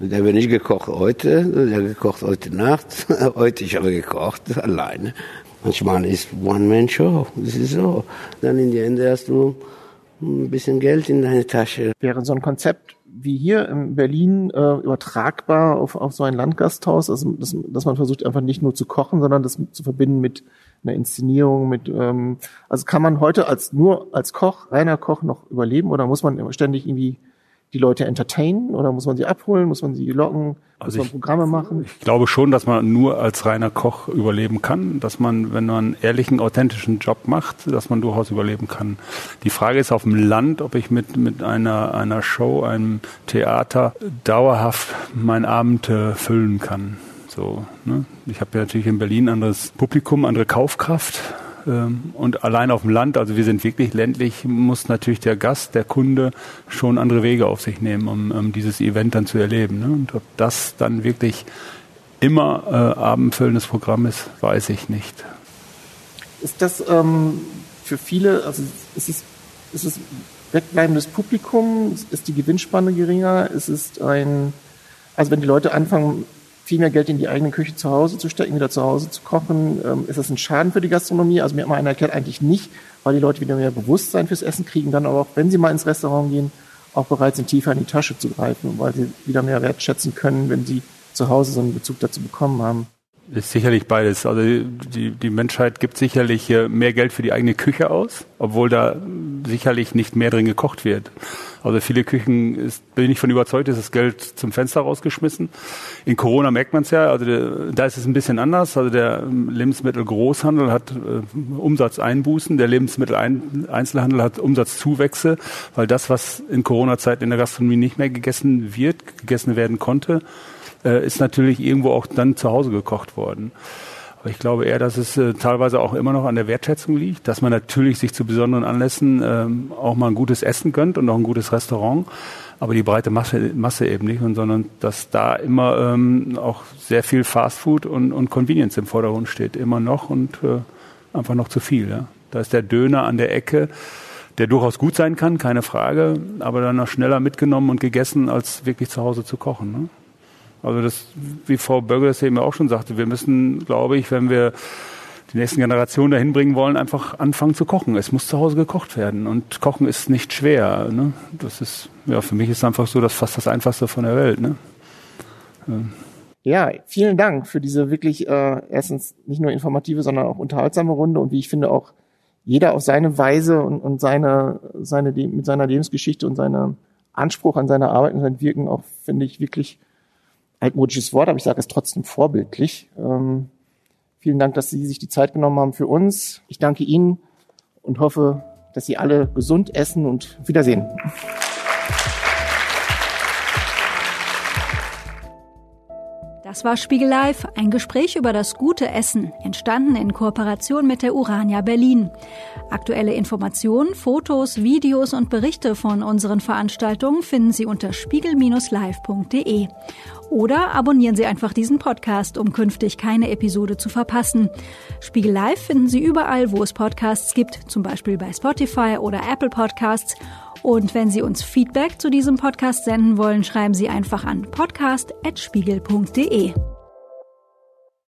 der habe nicht gekocht heute, der gekocht heute Nacht. heute ich habe gekocht, alleine. Manchmal ist One-Man-Show, das ist so. Dann in die Ende hast du ein bisschen Geld in deine Tasche. Wäre so ein Konzept wie hier in Berlin äh, übertragbar auf, auf so ein Landgasthaus, also dass, dass man versucht einfach nicht nur zu kochen, sondern das zu verbinden mit einer Inszenierung, mit ähm, also kann man heute als nur als Koch, reiner Koch noch überleben oder muss man ständig irgendwie die Leute entertainen oder muss man sie abholen, muss man sie locken, also muss man Programme machen? Ich glaube schon, dass man nur als reiner Koch überleben kann, dass man, wenn man einen ehrlichen, authentischen Job macht, dass man durchaus überleben kann. Die Frage ist auf dem Land, ob ich mit, mit einer, einer Show, einem Theater dauerhaft mein Abend äh, füllen kann. So, ne? Ich habe ja natürlich in Berlin anderes Publikum, andere Kaufkraft und allein auf dem Land, also wir sind wirklich ländlich, muss natürlich der Gast, der Kunde schon andere Wege auf sich nehmen, um, um dieses Event dann zu erleben. Ne? Und ob das dann wirklich immer äh, abendfüllendes Programm ist, weiß ich nicht. Ist das ähm, für viele, also ist es, ist es wegbleibendes Publikum? Ist die Gewinnspanne geringer? Ist es ein, also wenn die Leute anfangen, viel mehr Geld in die eigene Küche zu Hause zu stecken, wieder zu Hause zu kochen. Ähm, ist das ein Schaden für die Gastronomie? Also mir hat mal einer erklärt, eigentlich nicht, weil die Leute wieder mehr Bewusstsein fürs Essen kriegen, dann aber auch, wenn sie mal ins Restaurant gehen, auch bereit sind, tiefer in die Tasche zu greifen, weil sie wieder mehr wertschätzen können, wenn sie zu Hause so einen Bezug dazu bekommen haben. Ist sicherlich beides. Also die, die Menschheit gibt sicherlich mehr Geld für die eigene Küche aus, obwohl da sicherlich nicht mehr drin gekocht wird. Also viele Küchen ist, bin ich von überzeugt, ist das Geld zum Fenster rausgeschmissen. In Corona merkt man es ja, also der, da ist es ein bisschen anders. Also der Lebensmittelgroßhandel hat äh, Umsatzeinbußen, der Lebensmitteleinzelhandel hat Umsatzzuwächse, weil das, was in Corona-Zeit in der Gastronomie nicht mehr gegessen wird, gegessen werden konnte, äh, ist natürlich irgendwo auch dann zu Hause gekocht worden. Aber ich glaube eher, dass es äh, teilweise auch immer noch an der Wertschätzung liegt, dass man natürlich sich zu besonderen Anlässen ähm, auch mal ein gutes Essen gönnt und auch ein gutes Restaurant, aber die breite Masse, Masse eben nicht, und, sondern dass da immer ähm, auch sehr viel Fastfood und, und Convenience im Vordergrund steht, immer noch und äh, einfach noch zu viel. Ja. Da ist der Döner an der Ecke, der durchaus gut sein kann, keine Frage, aber dann noch schneller mitgenommen und gegessen, als wirklich zu Hause zu kochen. Ne? Also das, wie Frau Bögger das eben auch schon sagte, wir müssen, glaube ich, wenn wir die nächsten Generationen dahin bringen wollen, einfach anfangen zu kochen. Es muss zu Hause gekocht werden und Kochen ist nicht schwer. Ne? Das ist, ja, für mich ist einfach so das fast das Einfachste von der Welt. Ne? Ja. ja, vielen Dank für diese wirklich äh, erstens nicht nur informative, sondern auch unterhaltsame Runde und wie ich finde auch jeder auf seine Weise und, und seine, seine, mit seiner Lebensgeschichte und seinem Anspruch an seine Arbeit und sein Wirken auch, finde ich, wirklich altmodisches Wort, aber ich sage es trotzdem vorbildlich. Ähm, vielen Dank, dass Sie sich die Zeit genommen haben für uns. Ich danke Ihnen und hoffe, dass Sie alle gesund essen und Wiedersehen. Das war Spiegel Live, ein Gespräch über das gute Essen, entstanden in Kooperation mit der Urania Berlin. Aktuelle Informationen, Fotos, Videos und Berichte von unseren Veranstaltungen finden Sie unter spiegel-live.de. Oder abonnieren Sie einfach diesen Podcast, um künftig keine Episode zu verpassen. Spiegel Live finden Sie überall, wo es Podcasts gibt, zum Beispiel bei Spotify oder Apple Podcasts. Und wenn Sie uns Feedback zu diesem Podcast senden wollen, schreiben Sie einfach an podcast.spiegel.de.